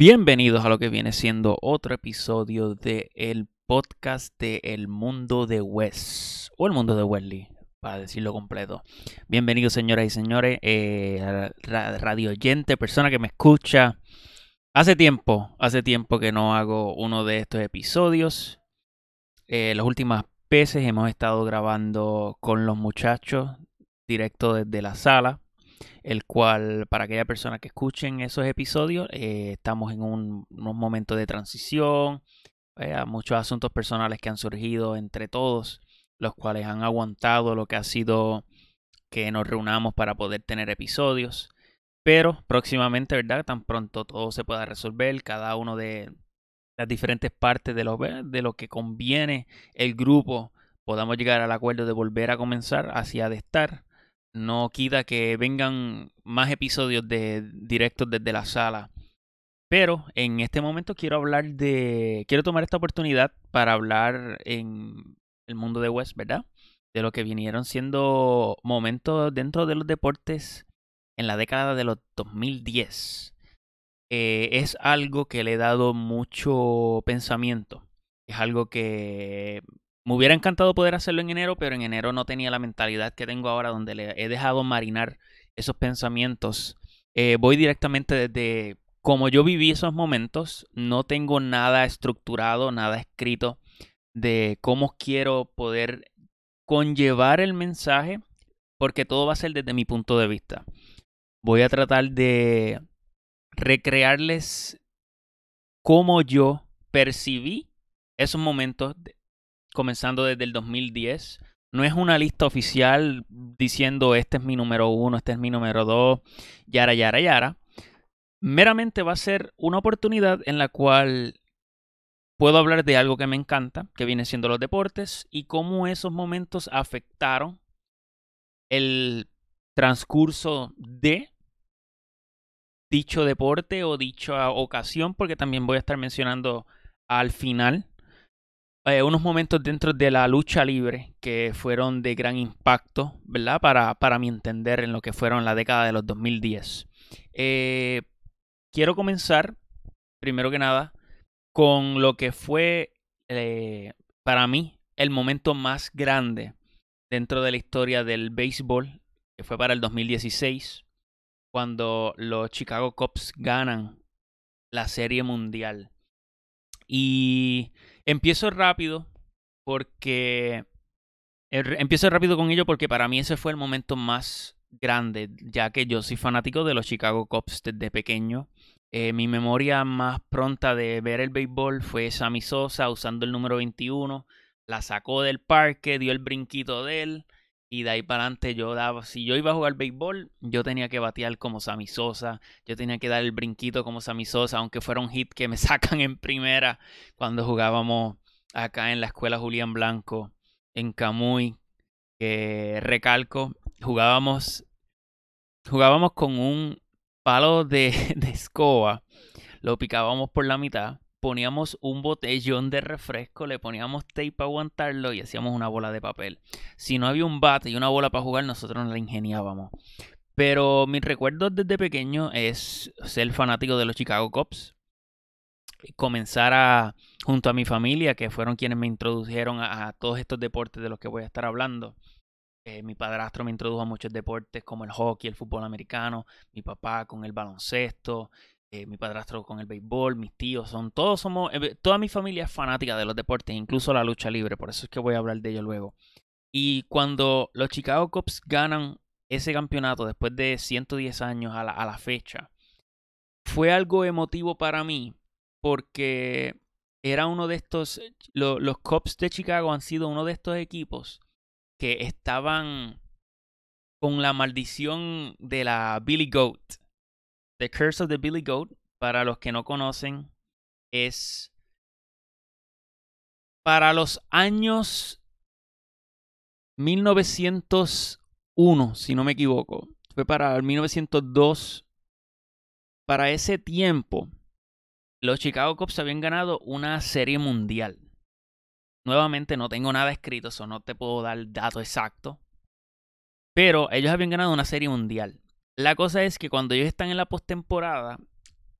Bienvenidos a lo que viene siendo otro episodio de el podcast de El Mundo de Wes o El Mundo de Wesley, para decirlo completo. Bienvenidos señoras y señores, eh, radio oyente, persona que me escucha. Hace tiempo, hace tiempo que no hago uno de estos episodios. Eh, las últimas veces hemos estado grabando con los muchachos directo desde la sala el cual para aquellas personas que escuchen esos episodios, eh, estamos en un, unos momentos de transición, eh, muchos asuntos personales que han surgido entre todos, los cuales han aguantado lo que ha sido que nos reunamos para poder tener episodios. Pero próximamente, ¿verdad? Tan pronto todo se pueda resolver, cada uno de las diferentes partes de lo, de lo que conviene el grupo, podamos llegar al acuerdo de volver a comenzar hacia de estar no quita que vengan más episodios de directos desde la sala. Pero en este momento quiero hablar de. Quiero tomar esta oportunidad para hablar en el mundo de West, ¿verdad? De lo que vinieron siendo momentos dentro de los deportes en la década de los 2010. Eh, es algo que le he dado mucho pensamiento. Es algo que me hubiera encantado poder hacerlo en enero, pero en enero no tenía la mentalidad que tengo ahora, donde le he dejado marinar esos pensamientos. Eh, voy directamente desde como yo viví esos momentos, no tengo nada estructurado, nada escrito de cómo quiero poder conllevar el mensaje, porque todo va a ser desde mi punto de vista. Voy a tratar de recrearles cómo yo percibí esos momentos comenzando desde el 2010. No es una lista oficial diciendo este es mi número uno, este es mi número dos, yara, yara, yara. Meramente va a ser una oportunidad en la cual puedo hablar de algo que me encanta, que viene siendo los deportes, y cómo esos momentos afectaron el transcurso de dicho deporte o dicha ocasión, porque también voy a estar mencionando al final eh, unos momentos dentro de la lucha libre que fueron de gran impacto, ¿verdad? Para, para mi entender en lo que fueron la década de los 2010. Eh, quiero comenzar, primero que nada, con lo que fue eh, para mí el momento más grande dentro de la historia del béisbol, que fue para el 2016, cuando los Chicago Cubs ganan la Serie Mundial. Y empiezo rápido porque... Er, empiezo rápido con ello porque para mí ese fue el momento más grande, ya que yo soy fanático de los Chicago Cubs desde pequeño. Eh, mi memoria más pronta de ver el béisbol fue Sammy Sosa usando el número 21. La sacó del parque, dio el brinquito de él y de ahí para adelante yo daba, si yo iba a jugar béisbol, yo tenía que batear como Sammy Sosa, yo tenía que dar el brinquito como Sammy Sosa, aunque fuera un hit que me sacan en primera cuando jugábamos acá en la escuela Julián Blanco, en Camuy, que recalco, jugábamos, jugábamos con un palo de, de escoba, lo picábamos por la mitad poníamos un botellón de refresco, le poníamos tape para aguantarlo y hacíamos una bola de papel. Si no había un bate y una bola para jugar, nosotros nos la ingeniábamos. Pero mi recuerdo desde pequeño es ser fanático de los Chicago Cubs. Comenzar a, junto a mi familia, que fueron quienes me introdujeron a, todos estos deportes de los que voy a estar hablando. Eh, mi padrastro me introdujo a muchos deportes como el hockey, el fútbol americano, mi papá con el baloncesto, eh, mi padrastro con el béisbol, mis tíos, son todos somos, eh, toda mi familia es fanática de los deportes, incluso la lucha libre, por eso es que voy a hablar de ello luego. Y cuando los Chicago Cubs ganan ese campeonato después de 110 años a la, fecha, fue algo emotivo para mí porque era uno de estos, los Cubs de Chicago han sido uno de estos equipos que estaban con la maldición de la Billy Goat. The Curse of the Billy Goat, para los que no conocen, es para los años 1901, si no me equivoco. Fue para el 1902. Para ese tiempo, los Chicago Cubs habían ganado una serie mundial. Nuevamente no tengo nada escrito, eso no te puedo dar dato exacto. Pero ellos habían ganado una serie mundial. La cosa es que cuando ellos están en la postemporada,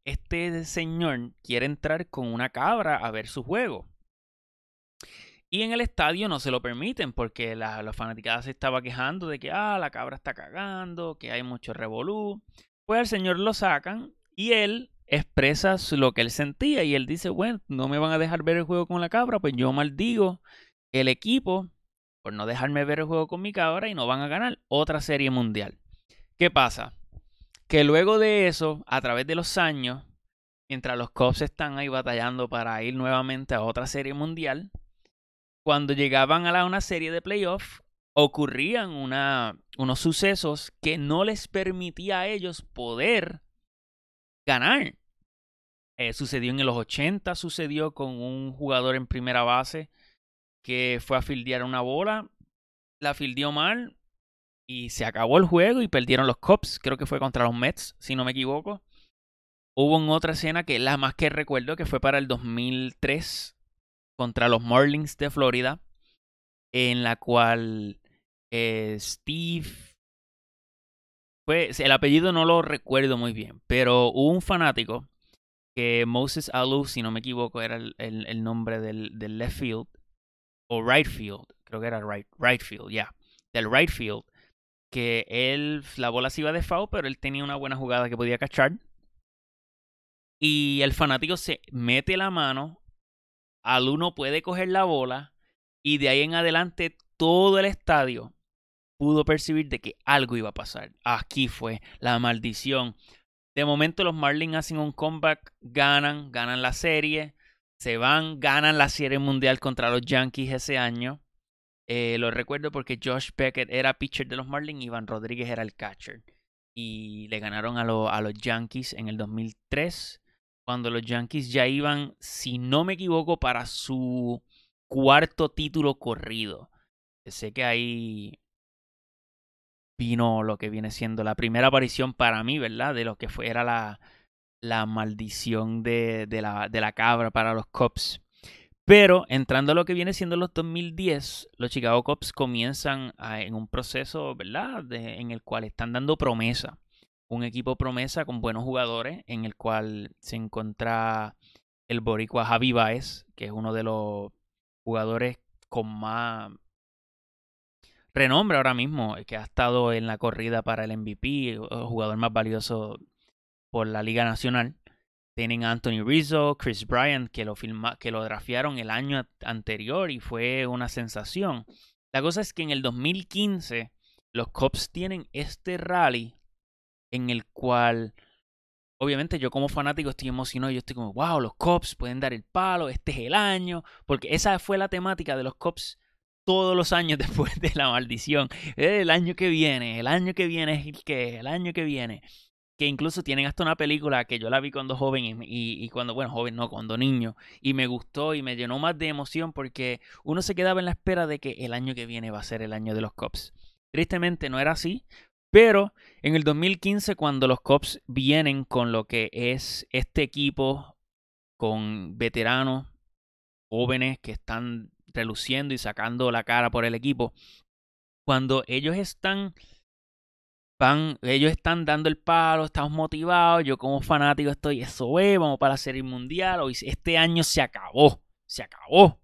este señor quiere entrar con una cabra a ver su juego. Y en el estadio no se lo permiten porque la, la fanaticada se estaba quejando de que ah, la cabra está cagando, que hay mucho revolú. Pues al señor lo sacan y él expresa lo que él sentía y él dice, bueno, no me van a dejar ver el juego con la cabra, pues yo maldigo el equipo por no dejarme ver el juego con mi cabra y no van a ganar otra serie mundial. ¿Qué pasa? Que luego de eso, a través de los años, mientras los Cubs están ahí batallando para ir nuevamente a otra serie mundial, cuando llegaban a la, una serie de playoffs, ocurrían unos sucesos que no les permitía a ellos poder ganar. Eh, sucedió en los 80, sucedió con un jugador en primera base que fue a fildear una bola, la fildeó mal y se acabó el juego y perdieron los Cubs, creo que fue contra los Mets, si no me equivoco. Hubo en otra escena que la más que recuerdo que fue para el 2003 contra los Marlins de Florida, en la cual eh, Steve... Pues el apellido no lo recuerdo muy bien, pero hubo un fanático que Moses Alou, si no me equivoco, era el, nombre del, del, left field, o right field, creo que era right, right field, ya, del right field, que él, la bola se iba de foul, pero él tenía una buena jugada que podía cachar. Y el fanático se mete la mano al uno puede coger la bola y de ahí en adelante todo el estadio pudo percibir de que algo iba a pasar. Aquí fue la maldición. De momento los Marlins hacen un comeback, ganan, ganan la serie, se van, ganan la serie mundial contra los Yankees ese año. Eh, lo recuerdo porque Josh Beckett era pitcher de los Marlins y Iván Rodríguez era el catcher. Y le ganaron a, a los Yankees en el 2003 cuando los Yankees ya iban, si no me equivoco, para su cuarto título corrido. Sé que ahí vino lo que viene siendo la primera aparición para mí, ¿verdad? De lo que fue, era la, la maldición de, de, la, de la cabra para los Cubs. Pero entrando a lo que viene siendo los 2010, los Chicago Cubs comienzan en un proceso, ¿verdad? en el cual están dando promesa un equipo promesa con buenos jugadores en el cual se encuentra el boricua Javi Baez, que es uno de los jugadores con más renombre ahora mismo, que ha estado en la corrida para el MVP, el jugador más valioso por la Liga Nacional. Tienen a Anthony Rizzo, Chris Bryant, que lo, filma, que lo drafearon el año anterior y fue una sensación. La cosa es que en el 2015 los Cubs tienen este rally en el cual obviamente yo como fanático estoy emocionado, yo estoy como, wow, los Cops pueden dar el palo, este es el año, porque esa fue la temática de los Cops todos los años después de la maldición. El año que viene, el año que viene es el que, el año que viene. Que incluso tienen hasta una película que yo la vi cuando joven y, cuando, bueno, joven no, cuando niño. Y me gustó y me llenó más de emoción porque uno se quedaba en la espera de que el año que viene va a ser el año de los Cops. Tristemente no era así, pero en el 2015, cuando los Cops vienen con lo que es este equipo, con veteranos jóvenes que están reluciendo y sacando la cara por el equipo, cuando ellos están van, ellos están dando el palo, estamos motivados, yo como fanático estoy, eso es, vamos para la serie mundial, hoy este año se acabó, se acabó.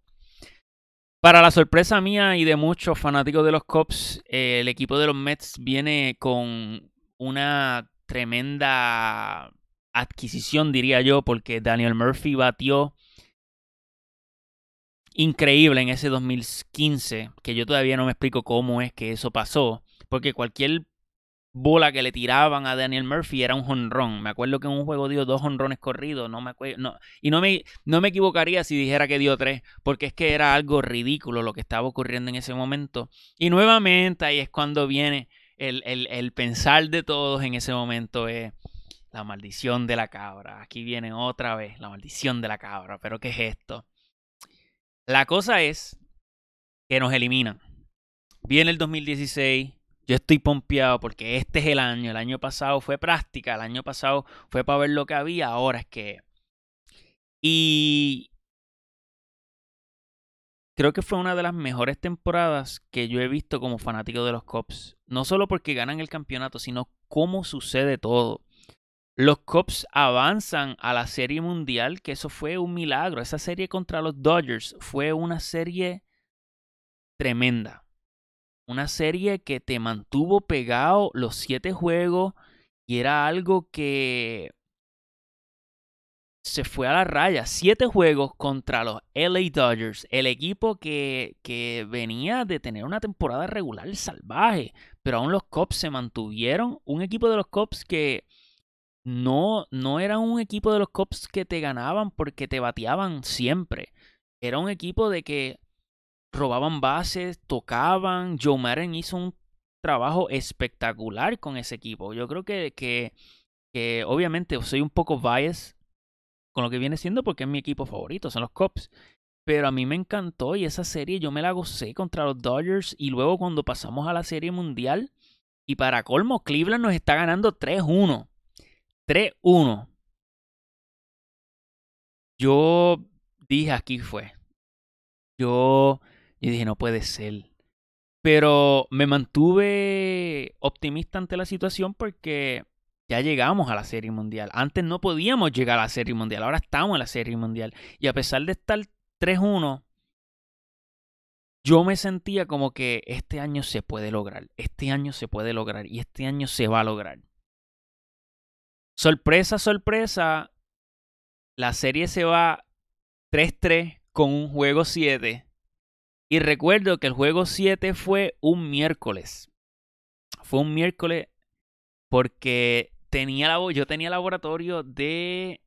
Para la sorpresa mía y de muchos fanáticos de los Cubs, eh, el equipo de los Mets viene con una tremenda adquisición, diría yo, porque Daniel Murphy batió increíble en ese 2015, que yo todavía no me explico cómo es que eso pasó, porque cualquier bola que le tiraban a Daniel Murphy era un jonrón. Me acuerdo que en un juego dio dos jonrones corridos, no me no, y no me, no me equivocaría si dijera que dio tres, porque es que era algo ridículo lo que estaba ocurriendo en ese momento. Y nuevamente ahí es cuando viene el, el, el pensar de todos en ese momento es la maldición de la cabra. Aquí viene otra vez la maldición de la cabra. Pero ¿qué es esto? La cosa es que nos eliminan. Viene el 2016, yo estoy pompeado porque este es el año. El año pasado fue práctica, el año pasado fue para ver lo que había, ahora es que... Y creo que fue una de las mejores temporadas que yo he visto como fanático de los Cops. No solo porque ganan el campeonato, sino cómo sucede todo. Los Cubs avanzan a la Serie Mundial, que eso fue un milagro. Esa serie contra los Dodgers fue una serie tremenda. Una serie que te mantuvo pegado los siete juegos y era algo que se fue a la raya. Siete juegos contra los LA Dodgers, el equipo que, que venía de tener una temporada regular salvaje, pero aún los Cubs se mantuvieron. Un equipo de los Cubs que no, no era un equipo de los Cubs que te ganaban porque te bateaban siempre. Era un equipo de que robaban bases, tocaban. Joe Madden hizo un trabajo espectacular con ese equipo. Yo creo que, que, que obviamente soy un poco biased con lo que viene siendo porque es mi equipo favorito, son los Cubs. Pero a mí me encantó y esa serie yo me la gocé contra los Dodgers y luego cuando pasamos a la serie mundial y para colmo Cleveland nos está ganando 3-1. 3-1. Yo dije aquí fue. Yo, yo dije no puede ser. Pero me mantuve optimista ante la situación porque ya llegamos a la Serie Mundial. Antes no podíamos llegar a la Serie Mundial, ahora estamos en la Serie Mundial. Y a pesar de estar 3-1, yo me sentía como que este año se puede lograr, este año se puede lograr y este año se va a lograr. Sorpresa, sorpresa, la serie se va 3-3 con un juego 7 y recuerdo que el juego 7 fue un miércoles. Fue un miércoles porque tenía la, yo tenía laboratorio de...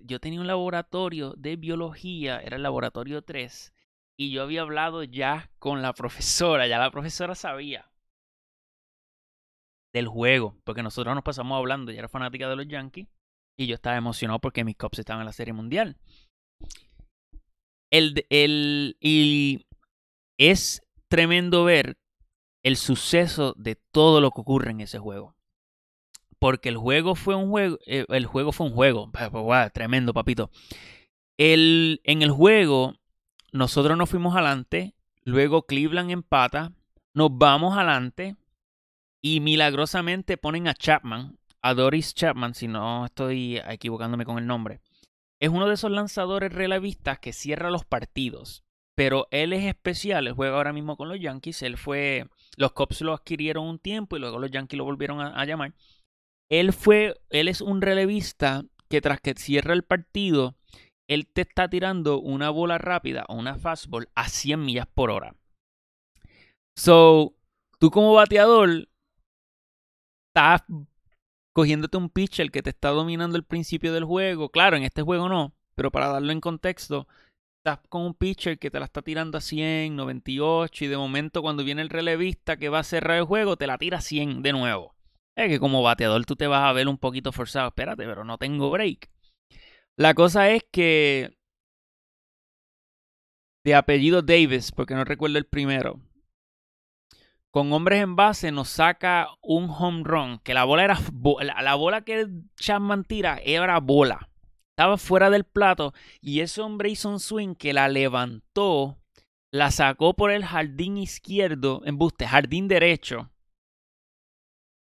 Yo tenía un laboratorio de biología, era el laboratorio 3, y yo había hablado ya con la profesora, ya la profesora sabía del juego, porque nosotros nos pasamos hablando, ya era fanática de los Yankees, y yo estaba emocionado porque mis Cubs estaban en la Serie Mundial. El, el, y es tremendo ver el suceso de todo lo que ocurre en ese juego. Porque el juego fue un juego, eh, el juego fue un juego, tremendo papito. El, en el juego nosotros nos fuimos adelante, luego Cleveland empata, nos vamos adelante y milagrosamente ponen a Chapman, a Doris Chapman, si no estoy equivocándome con el nombre es uno de esos lanzadores relevistas que cierra los partidos. Pero él es especial, él juega ahora mismo con los Yankees. Él fue. Los Cubs lo adquirieron un tiempo y luego los Yankees lo volvieron a, llamar. Él fue. Él es un relevista que tras que cierra el partido, él te está tirando una bola rápida o una fastball a 100 millas por hora. So, tú como bateador estás cogiéndote un pitcher que te está dominando el principio del juego. Claro, en este juego no, pero para darlo en contexto, estás con un pitcher que te la está tirando a 100, 98 y de momento cuando viene el relevista que va a cerrar el juego, te la tira a 100 de nuevo. Es que como bateador tú te vas a ver un poquito forzado. Espérate, pero no tengo break. La cosa es que de apellido Davis, porque no recuerdo el primero, con hombres en base nos saca un home run, que la bola era la, bola que Chapman tira era bola. Estaba fuera del plato y ese hombre hizo un swing que la levantó, la sacó por el jardín izquierdo, en buste, jardín derecho.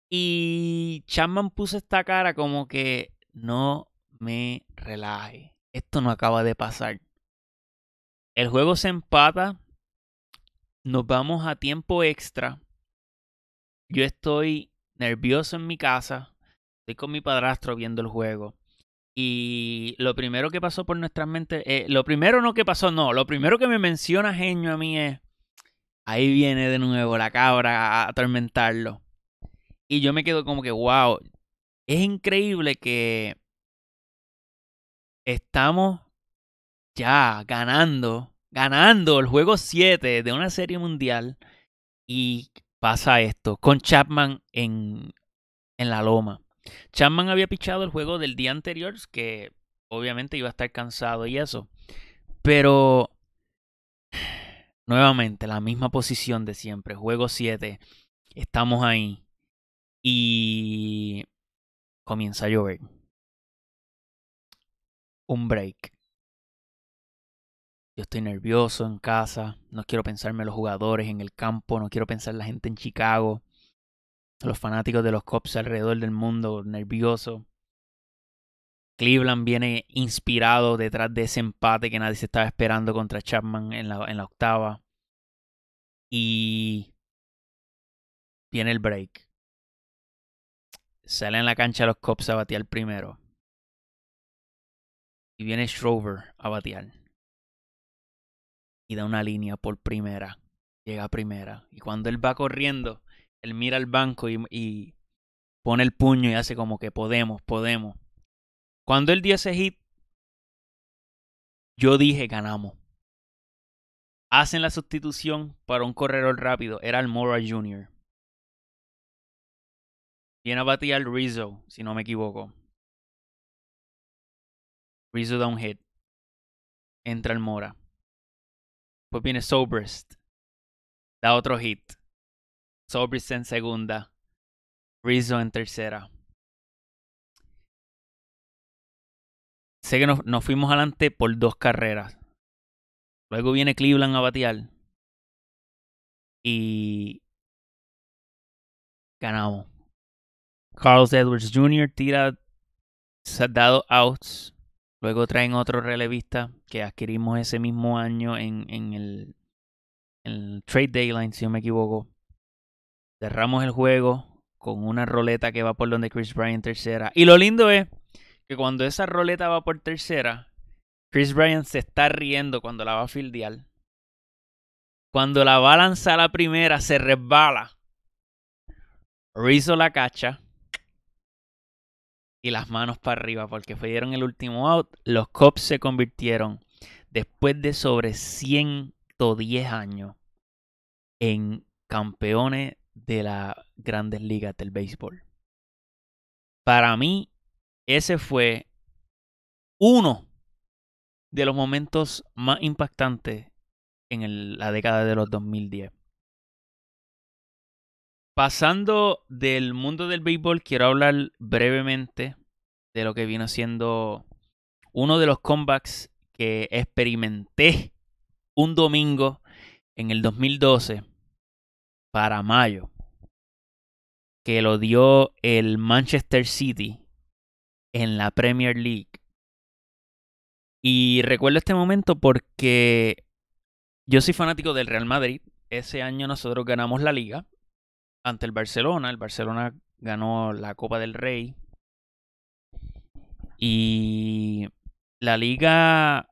Y Chapman puso esta cara como que no me relaje. Esto no acaba de pasar. El juego se empata nos vamos a tiempo extra. Yo estoy nervioso en mi casa. Estoy con mi padrastro viendo el juego. Y lo primero que pasó por nuestras mentes, eh, lo primero no que pasó, no, lo primero que me menciona Genio a mí es, ahí viene de nuevo la cabra a atormentarlo. Y yo me quedo como que, wow, es increíble que estamos ya ganando ganando el juego 7 de una serie mundial y pasa esto con Chapman en, en la loma. Chapman había pichado el juego del día anterior, que obviamente iba a estar cansado y eso. Pero nuevamente la misma posición de siempre, juego 7. Estamos ahí y comienza a llover. Un break. Yo estoy nervioso en casa, no quiero pensarme los jugadores en el campo, no quiero pensar la gente en Chicago. los fanáticos de los Cubs alrededor del mundo nerviosos. Cleveland viene inspirado detrás de ese empate que nadie se estaba esperando contra Chapman en la, en la octava. Y viene el break. Sale en la cancha los Cubs a batear primero. Y viene Schrover a batear. Y da una línea por primera. Llega a primera. Y cuando él va corriendo, él mira al banco y, pone el puño y hace como que podemos, podemos. Cuando él dio ese hit, yo dije ganamos. Hacen la sustitución para un corredor rápido. Era el Mora Jr. Viene a batir al Rizzo, si no me equivoco. Rizzo da un hit. Entra el Mora. Pues viene Sobrest. Da otro hit. Sobrest en segunda. Rizzo en tercera. Sé que nos, nos fuimos adelante por dos carreras. Luego viene Cleveland a batear. Y ganamos. Carlos Edwards Jr. tira dado outs. Luego traen otro relevista que adquirimos ese mismo año en, el, Trade Deadline, si no me equivoco. Cerramos el juego con una roleta que va por donde Chris Bryant tercera. Y lo lindo es que cuando esa roleta va por tercera, Chris Bryant se está riendo cuando la va a fildear. Cuando la va a lanzar la primera, se resbala. Rizzo la cacha y las manos para arriba porque fueron el último out. Los Cubs se convirtieron después de sobre 110 años en campeones de las grandes ligas del béisbol. Para mí, ese fue uno de los momentos más impactantes en la década de los 2010. Pasando del mundo del béisbol, quiero hablar brevemente de lo que vino siendo uno de los comebacks que experimenté un domingo en el 2012 para mayo, que lo dio el Manchester City en la Premier League. Y recuerdo este momento porque yo soy fanático del Real Madrid. Ese año nosotros ganamos la liga ante el Barcelona. El Barcelona ganó la Copa del Rey. Y la liga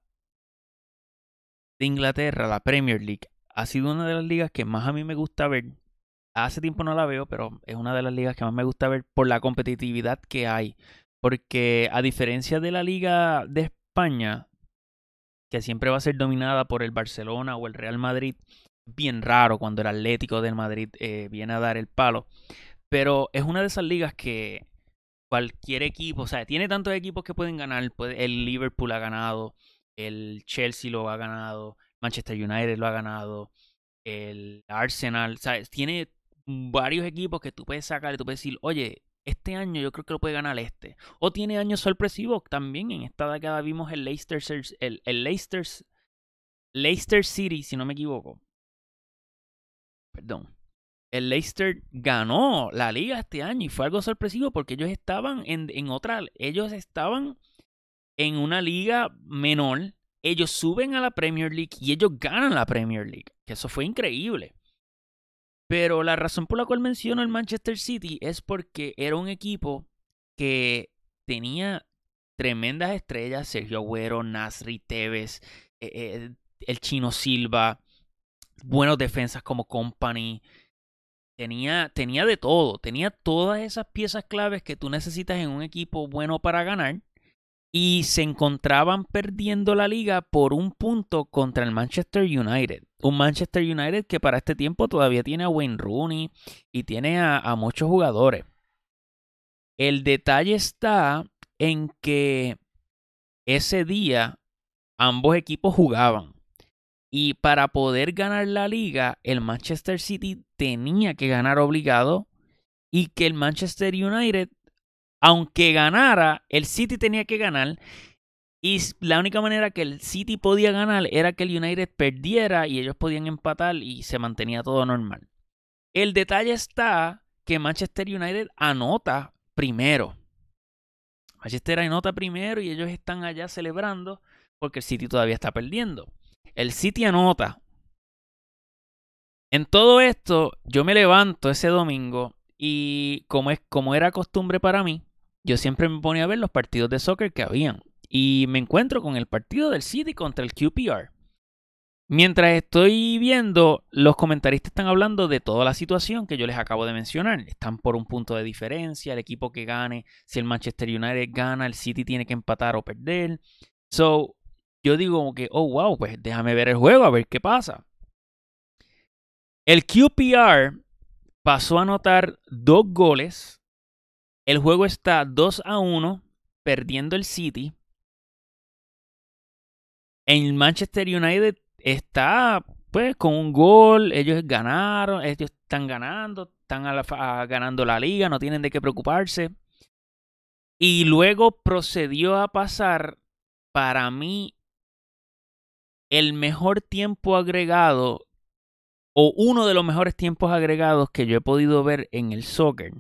de Inglaterra, la Premier League, ha sido una de las ligas que más a mí me gusta ver. Hace tiempo no la veo, pero es una de las ligas que más me gusta ver por la competitividad que hay. Porque a diferencia de la liga de España, que siempre va a ser dominada por el Barcelona o el Real Madrid, bien raro cuando el Atlético del Madrid eh, viene a dar el palo. Pero es una de esas ligas que cualquier equipo, o sea, tiene tantos equipos que pueden ganar. El Liverpool ha ganado, el Chelsea lo ha ganado, Manchester United lo ha ganado, el Arsenal, o sea, tiene varios equipos que tú puedes sacar y tú puedes decir, oye, este año yo creo que lo puede ganar este. O tiene años sorpresivos también. En esta década vimos el Leicester, el, el Leicester, Leicester City, si no me equivoco perdón, el Leicester ganó la liga este año y fue algo sorpresivo porque ellos estaban en, en otra, ellos estaban en una liga menor, ellos suben a la Premier League y ellos ganan la Premier League, que eso fue increíble. Pero la razón por la cual menciono el Manchester City es porque era un equipo que tenía tremendas estrellas, Sergio Agüero, Nasri, Tevez, eh, eh, el Chino Silva, buenos defensas como Company. Tenía, tenía de todo, tenía todas esas piezas claves que tú necesitas en un equipo bueno para ganar. Y se encontraban perdiendo la liga por un punto contra el Manchester United. Un Manchester United que para este tiempo todavía tiene a Wayne Rooney y tiene a, a muchos jugadores. El detalle está en que ese día ambos equipos jugaban. Y para poder ganar la liga, el Manchester City tenía que ganar obligado y que el Manchester United, aunque ganara, el City tenía que ganar. Y la única manera que el City podía ganar era que el United perdiera y ellos podían empatar y se mantenía todo normal. El detalle está que Manchester United anota primero. Manchester anota primero y ellos están allá celebrando porque el City todavía está perdiendo. El City anota. En todo esto, yo me levanto ese domingo y como, es, como era costumbre para mí, yo siempre me ponía a ver los partidos de soccer que habían. Y me encuentro con el partido del City contra el QPR. Mientras estoy viendo, los comentaristas están hablando de toda la situación que yo les acabo de mencionar. Están por un punto de diferencia, el equipo que gane, si el Manchester United gana, el City tiene que empatar o perder. So, yo digo que, oh, wow, pues déjame ver el juego, a ver qué pasa. El QPR pasó a anotar dos goles. El juego está 2 a 1, perdiendo el City. En Manchester United está pues con un gol, ellos ganaron, ellos están ganando, están ganando la liga, no tienen de qué preocuparse. Y luego procedió a pasar para mí el mejor tiempo agregado o uno de los mejores tiempos agregados que yo he podido ver en el soccer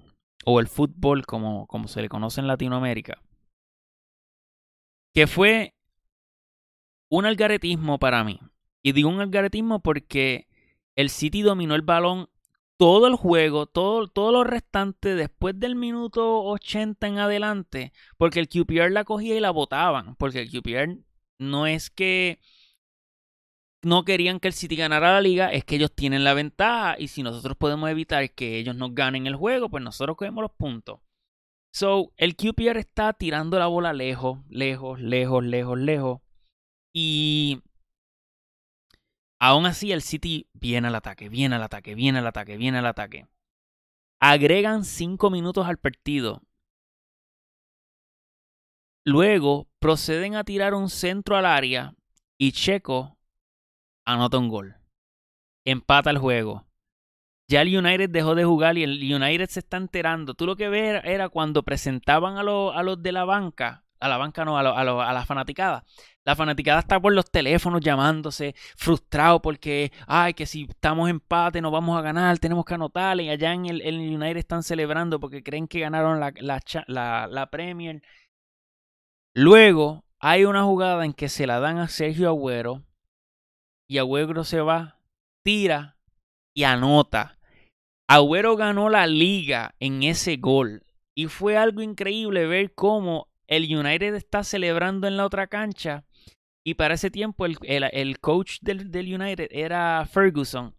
o el fútbol como, como se le conoce en Latinoamérica. Que fue un algaretismo para mí. Y digo un algaretismo porque el City dominó el balón todo el juego, todo, todo lo restante después del minuto 80 en adelante, porque el QPR la cogía y la botaban, porque el QPR no es que no querían que el City ganara la liga, es que ellos tienen la ventaja y si nosotros podemos evitar que ellos nos ganen el juego, pues nosotros cogemos los puntos. So, el QPR está tirando la bola lejos, lejos, lejos, lejos, lejos. Y Aún así, el City viene al ataque, viene al ataque, viene al ataque, viene al ataque. Agregan 5 minutos al partido. Luego proceden a tirar un centro al área y Checo anota un gol. Empata el juego. Ya el United dejó de jugar y el United se está enterando. Tú lo que ves era cuando presentaban a, a los de la banca, a la banca no, a, a, a la fanaticada, la fanaticada está por los teléfonos llamándose, frustrado porque, ay, que si estamos empate no vamos a ganar, tenemos que anotar. Y allá en el, United están celebrando porque creen que ganaron la, la, la Premier. Luego hay una jugada en que se la dan a Sergio Agüero y Agüero se va, tira y anota. Agüero ganó la liga en ese gol y fue algo increíble ver cómo el United está celebrando en la otra cancha y para ese tiempo el, el, coach del, del, United era Ferguson.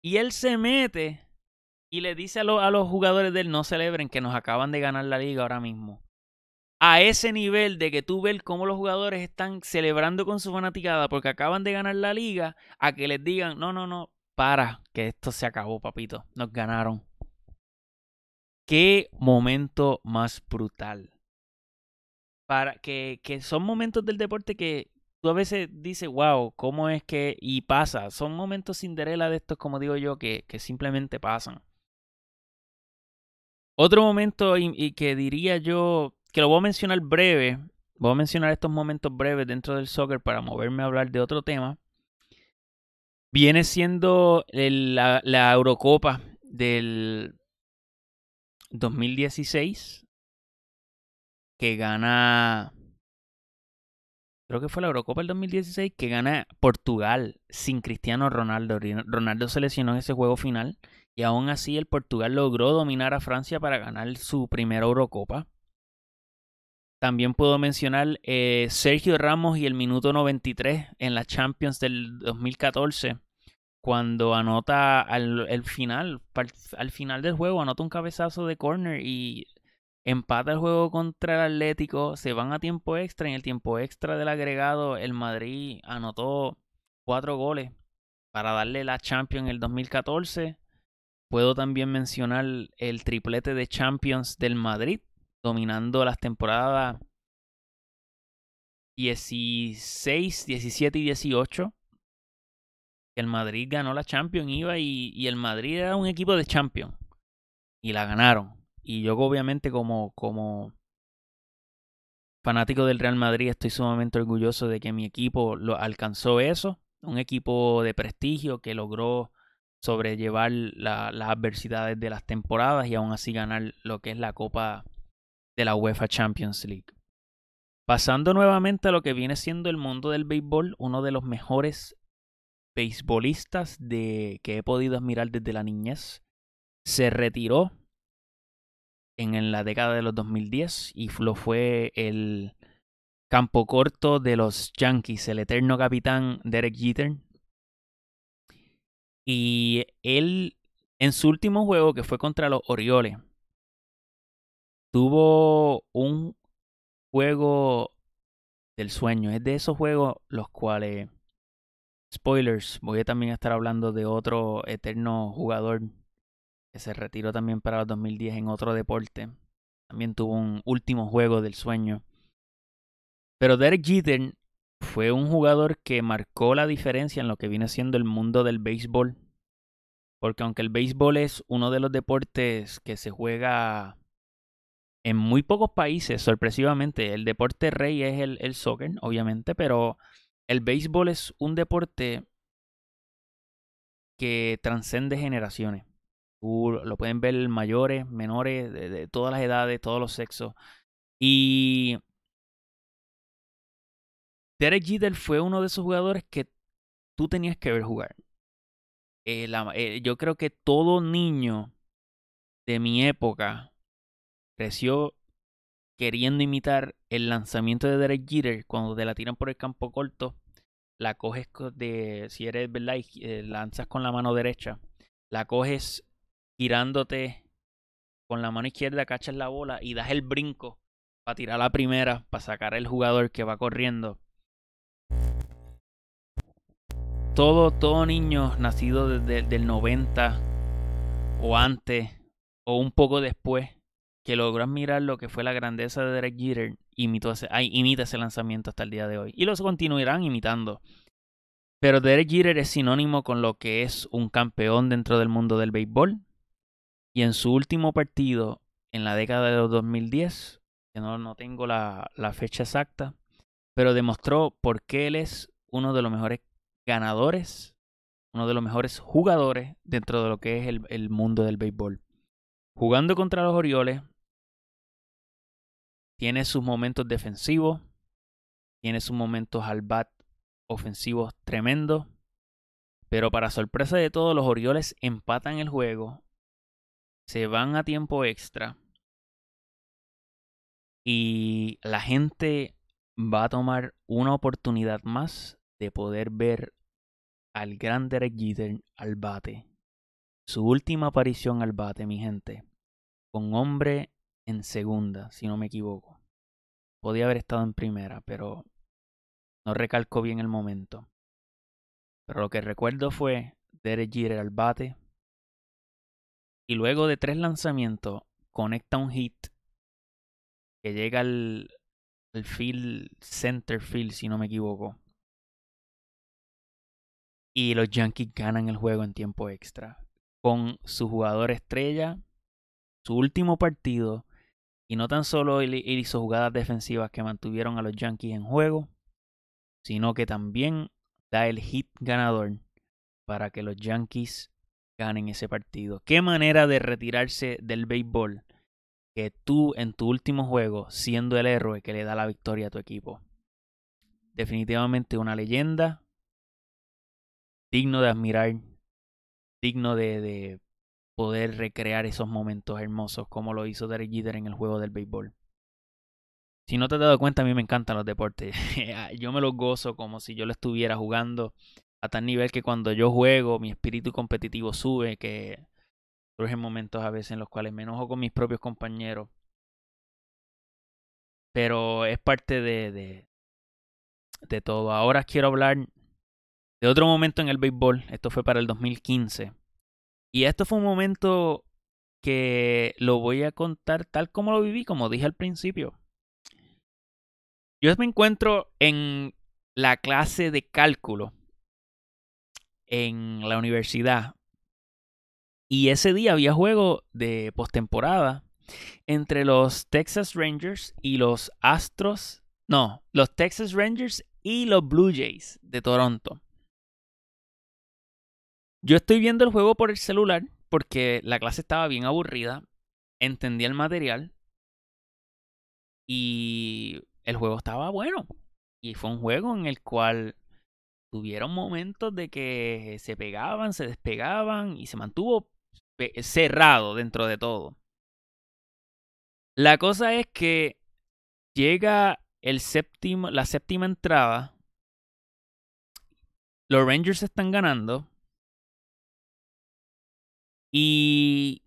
Y él se mete y le dice a, a los jugadores del no celebren que nos acaban de ganar la liga ahora mismo. A ese nivel de que tú ves cómo los jugadores están celebrando con su fanaticada porque acaban de ganar la liga, a que les digan, no, no, no, para, que esto se acabó, papito, nos ganaron. Qué momento más brutal. Para que, que son momentos del deporte que tú a veces dices, wow, ¿cómo es que...? Y pasa, son momentos Cinderella de estos, como digo yo, que, que simplemente pasan. Otro momento y, que diría yo, que lo voy a mencionar breve, voy a mencionar estos momentos breves dentro del soccer para moverme a hablar de otro tema, viene siendo la, la Eurocopa del 2016, que gana creo que fue la Eurocopa del 2016, que gana Portugal sin Cristiano Ronaldo. Ronaldo se lesionó en ese juego final y aún así el Portugal logró dominar a Francia para ganar su primera Eurocopa. También puedo mencionar eh, Sergio Ramos y el minuto 93 en la Champions del 2014, cuando anota al, final, al final del juego, anota un cabezazo de corner y empata el juego contra el Atlético, se van a tiempo extra. En el tiempo extra del agregado, el Madrid anotó cuatro goles para darle la Champions el 2014. Puedo también mencionar el triplete de Champions del Madrid, dominando las temporadas 16, 17 y 18. El Madrid ganó la Champions, iba y, el Madrid era un equipo de Champions. Y la ganaron. Y yo obviamente como, como fanático del Real Madrid estoy sumamente orgulloso de que mi equipo lo alcanzó eso. Un equipo de prestigio que logró sobrellevar las adversidades de las temporadas y aún así ganar lo que es la Copa de la UEFA Champions League. Pasando nuevamente a lo que viene siendo el mundo del béisbol, uno de los mejores beisbolistas de, que he podido admirar desde la niñez, se retiró en, la década de los 2010 y lo fue el campo corto de los Yankees, el eterno capitán Derek Jeter. Y él, en su último juego, que fue contra los Orioles, tuvo un juego del sueño. Es de esos juegos los cuales, spoilers, voy a también estar hablando de otro eterno jugador que se retiró también para el 2010 en otro deporte. También tuvo un último juego del sueño. Pero Derek Jeter fue un jugador que marcó la diferencia en lo que viene siendo el mundo del béisbol. Porque aunque el béisbol es uno de los deportes que se juega en muy pocos países, sorpresivamente, el deporte rey es el, el soccer, obviamente, pero el béisbol es un deporte que transcende generaciones lo pueden ver mayores, menores, de, todas las edades, todos los sexos. Y Derek Jeter fue uno de esos jugadores que tú tenías que ver jugar. Eh, eh, yo creo que todo niño de mi época creció queriendo imitar el lanzamiento de Derek Jeter cuando te la tiran por el campo corto. La coges de, si eres, ¿verdad? Y, eh, lanzas con la mano derecha. La coges girándote con la mano izquierda, cachas la bola y das el brinco para tirar la primera, para sacar el jugador que va corriendo. Todo, todo niño nacido desde el 90 o antes o un poco después que logró admirar lo que fue la grandeza de Derek Jeter imitó ese, imita ese lanzamiento hasta el día de hoy. Y los continuarán imitando. Pero Derek Jeter es sinónimo con lo que es un campeón dentro del mundo del béisbol. Y en su último partido, en la década de los 2010, que no, no tengo la, la fecha exacta, pero demostró por qué él es uno de los mejores ganadores, uno de los mejores jugadores dentro de lo que es el, el mundo del béisbol. Jugando contra los Orioles, tiene sus momentos defensivos, tiene sus momentos al bat ofensivos tremendos, pero para sorpresa de todos, los Orioles empatan el juego se van a tiempo extra y la gente va a tomar una oportunidad más de poder ver al gran Derek Jeter al bate. Su última aparición al bate, mi gente, con hombre en segunda, si no me equivoco. Podía haber estado en primera, pero no recalco bien el momento. Pero lo que recuerdo fue Derek Jeter al bate, y luego de tres lanzamientos conecta un hit que llega al, al field, center field, si no me equivoco. Y los Yankees ganan el juego en tiempo extra. Con su jugador estrella, su último partido. Y no tan solo él hizo jugadas defensivas que mantuvieron a los Yankees en juego, sino que también da el hit ganador para que los Yankees ganen ese partido. Qué manera de retirarse del béisbol que tú en tu último juego, siendo el héroe que le da la victoria a tu equipo. Definitivamente una leyenda, digno de admirar, digno de, de poder recrear esos momentos hermosos como lo hizo Derek Jeter en el juego del béisbol. Si no te has dado cuenta, a mí me encantan los deportes. yo me los gozo como si yo lo estuviera jugando a tal nivel que cuando yo juego mi espíritu competitivo sube, que surgen momentos a veces en los cuales me enojo con mis propios compañeros. Pero es parte de, de, de todo. Ahora quiero hablar de otro momento en el béisbol. Esto fue para el 2015. Y esto fue un momento que lo voy a contar tal como lo viví, como dije al principio. Yo me encuentro en la clase de cálculo en la universidad. Y ese día había juego de postemporada entre los Texas Rangers y los Astros. No, los Texas Rangers y los Blue Jays de Toronto. Yo estoy viendo el juego por el celular porque la clase estaba bien aburrida, entendí el material y el juego estaba bueno. Y fue un juego en el cual tuvieron momentos de que se pegaban, se despegaban y se mantuvo cerrado dentro de todo. La cosa es que llega el séptimo, la séptima entrada. Los Rangers están ganando. Y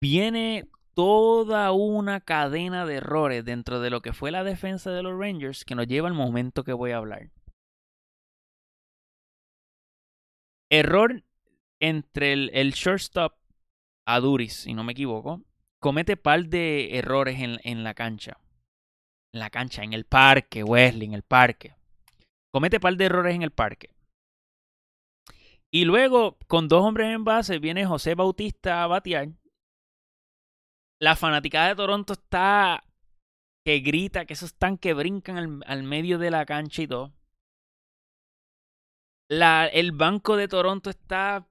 viene toda una cadena de errores dentro de lo que fue la defensa de los Rangers que nos lleva al momento que voy a hablar. Error entre el, el shortstop Aduris, si no me equivoco, comete par de errores en, en la cancha. En la cancha, en el parque, Wesley, en el parque. Comete par de errores en el parque. Y luego, con dos hombres en base, viene José Bautista a. La fanaticada de Toronto está que grita, que esos tanques brincan al, al medio de la cancha y todo. La, el banco de Toronto está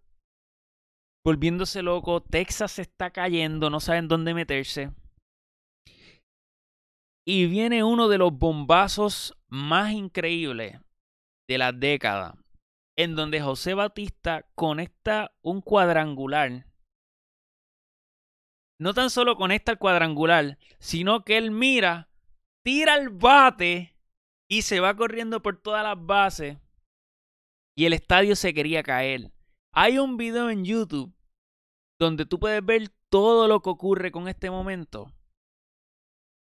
volviéndose loco. Texas está cayendo, no saben dónde meterse. Y viene uno de los bombazos más increíbles de la década en donde José Batista conecta un cuadrangular. No tan solo conecta el cuadrangular, sino que él mira, tira el bate y se va corriendo por todas las bases. Y el estadio se quería caer. Hay un video en YouTube donde tú puedes ver todo lo que ocurre con este momento.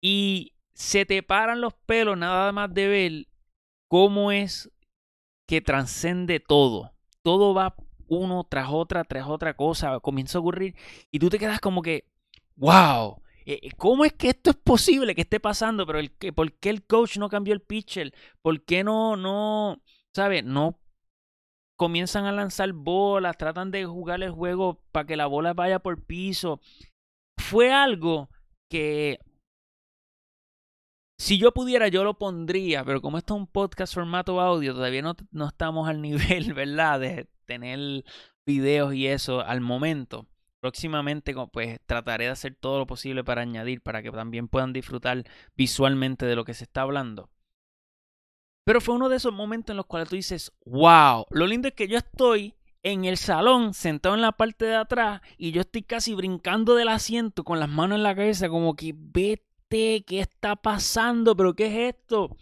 Y se te paran los pelos nada más de ver cómo es que transcende todo. Todo va uno tras otra, tras otra cosa, comienza a ocurrir y tú te quedas como que, wow, eh, eh, ¿cómo es que esto es posible que esté pasando? Pero el, ¿por qué el coach no cambió el pitcher? ¿Por qué no, no, sabes, no comienzan a lanzar bolas, tratan de jugar el juego para que la bola vaya por piso? Fue algo que si yo pudiera, yo lo pondría, pero como esto es un podcast formato audio, todavía no, no estamos al nivel, ¿verdad? De tener videos y eso al momento. Próximamente, pues trataré de hacer todo lo posible para añadir, para que también puedan disfrutar visualmente de lo que se está hablando. Pero fue uno de esos momentos en los cuales tú dices, wow, lo lindo es que yo estoy en el salón, sentado en la parte de atrás, y yo estoy casi brincando del asiento con las manos en la cabeza, como que ¿qué está pasando? ¿Pero qué es esto?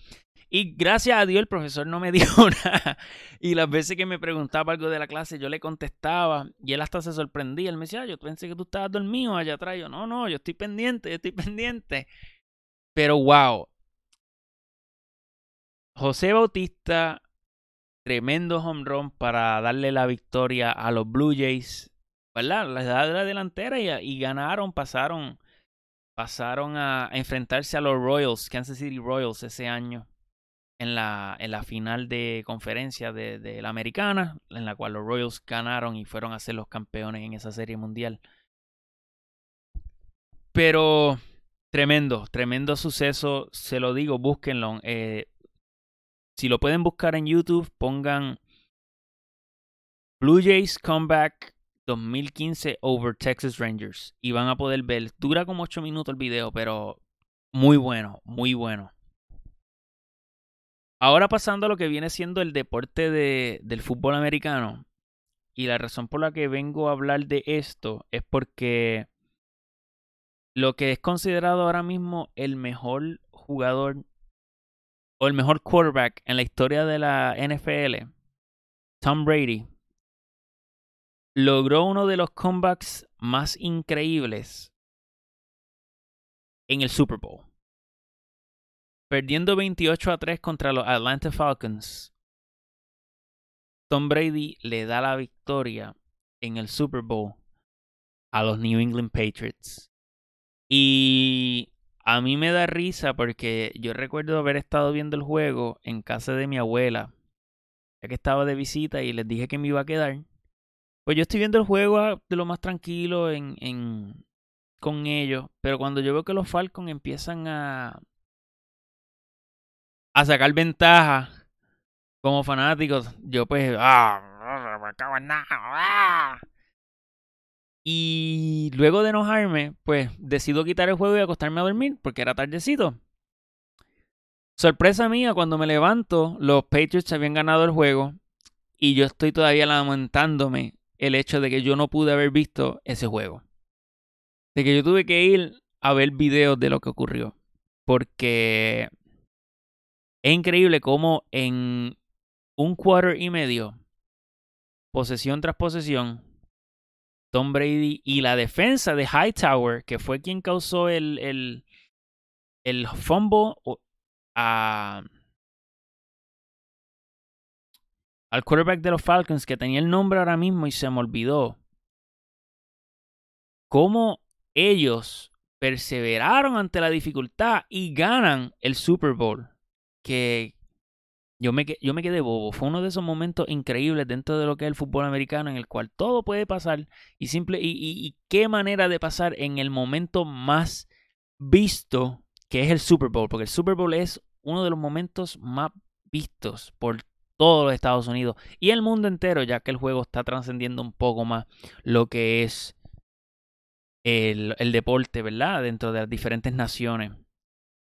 Y gracias a Dios el profesor no me dijo nada. Y las veces que me preguntaba algo de la clase, yo le contestaba y él hasta se sorprendía. Él me decía, ah, yo pensé que tú estabas dormido allá atrás. Yo, no, no, yo estoy pendiente, yo estoy pendiente. Pero wow. José Bautista, tremendo home run para darle la victoria a los Blue Jays. ¿Verdad? La edad de la delantera y ganaron, pasaron pasaron a, enfrentarse a los Royals, Kansas City Royals ese año en la, en la final de conferencia de, de, la americana, en la cual los Royals ganaron y fueron a ser los campeones en esa serie mundial. Pero tremendo, tremendo suceso, se lo digo, búsquenlo. Eh, si lo pueden buscar en YouTube, pongan Blue Jays Comeback 2015 over Texas Rangers. Y van a poder ver, dura como 8 minutos el video, pero muy bueno, muy bueno. Ahora pasando a lo que viene siendo el deporte de, del fútbol americano. Y la razón por la que vengo a hablar de esto es porque lo que es considerado ahora mismo el mejor jugador o el mejor quarterback en la historia de la NFL, Tom Brady, logró uno de los comebacks más increíbles en el Super Bowl. Perdiendo 28 a 3 contra los Atlanta Falcons, Tom Brady le da la victoria en el Super Bowl a los New England Patriots. Y a mí me da risa porque yo recuerdo haber estado viendo el juego en casa de mi abuela, ya que estaba de visita y les dije que me iba a quedar. Pues yo estoy viendo el juego de lo más tranquilo en, en, con ellos, pero cuando yo veo que los Falcons empiezan a, a sacar ventaja como fanáticos, yo pues, ah, Y luego de enojarme, pues decido quitar el juego y acostarme a dormir porque era tardecito. Sorpresa mía, cuando me levanto, los Patriots habían ganado el juego y yo estoy todavía lamentándome el hecho de que yo no pude haber visto ese juego. De que yo tuve que ir a ver videos de lo que ocurrió. Porque es increíble cómo en un quarter y medio, posesión tras posesión, Tom Brady y la defensa de Hightower, que fue quien causó el, el, el fumble a, al quarterback de los Falcons, que tenía el nombre ahora mismo y se me olvidó. Cómo ellos perseveraron ante la dificultad y ganan el Super Bowl. Que yo me, yo me quedé bobo. Fue uno de esos momentos increíbles dentro de lo que es el fútbol americano en el cual todo puede pasar y simple y, y qué manera de pasar en el momento más visto que es el Super Bowl, porque el Super Bowl es uno de los momentos más vistos por todos los Estados Unidos y el mundo entero, ya que el juego está trascendiendo un poco más lo que es el, deporte, ¿verdad? Dentro de las diferentes naciones.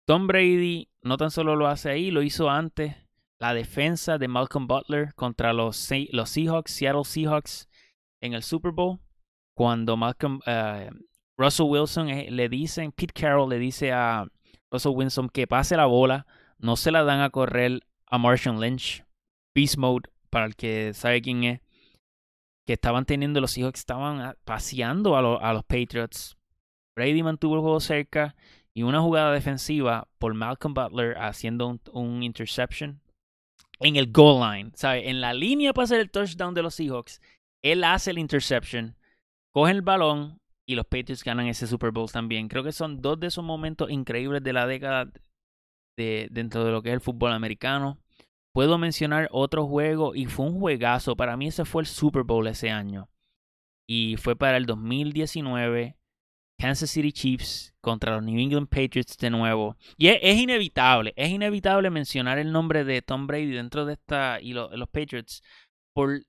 Tom Brady no tan solo lo hace ahí, lo hizo antes. La defensa de Malcolm Butler contra los, Seahawks, Seattle Seahawks, en el Super Bowl. Cuando Malcolm, uh, Russell Wilson eh, le dicen, Pete Carroll le dice a Russell Wilson que pase la bola, no se la dan a correr a Marshall Lynch. Beast Mode, para el que sabe quién es que estaban teniendo los hijos que estaban ah, paseando a, los Patriots. Brady mantuvo el juego cerca y una jugada defensiva por Malcolm Butler haciendo un, interception en el goal line, ¿sabe? En la línea para hacer el touchdown de los Seahawks, él hace el interception, coge el balón y los Patriots ganan ese Super Bowl también. Creo que son dos de esos momentos increíbles de la década de, dentro de lo que es el fútbol americano. Puedo mencionar otro juego y fue un juegazo. Para mí ese fue el Super Bowl ese año. Y fue para el 2019. Kansas City Chiefs contra los New England Patriots de nuevo. Y es, inevitable, es inevitable mencionar el nombre de Tom Brady dentro de esta y los Patriots por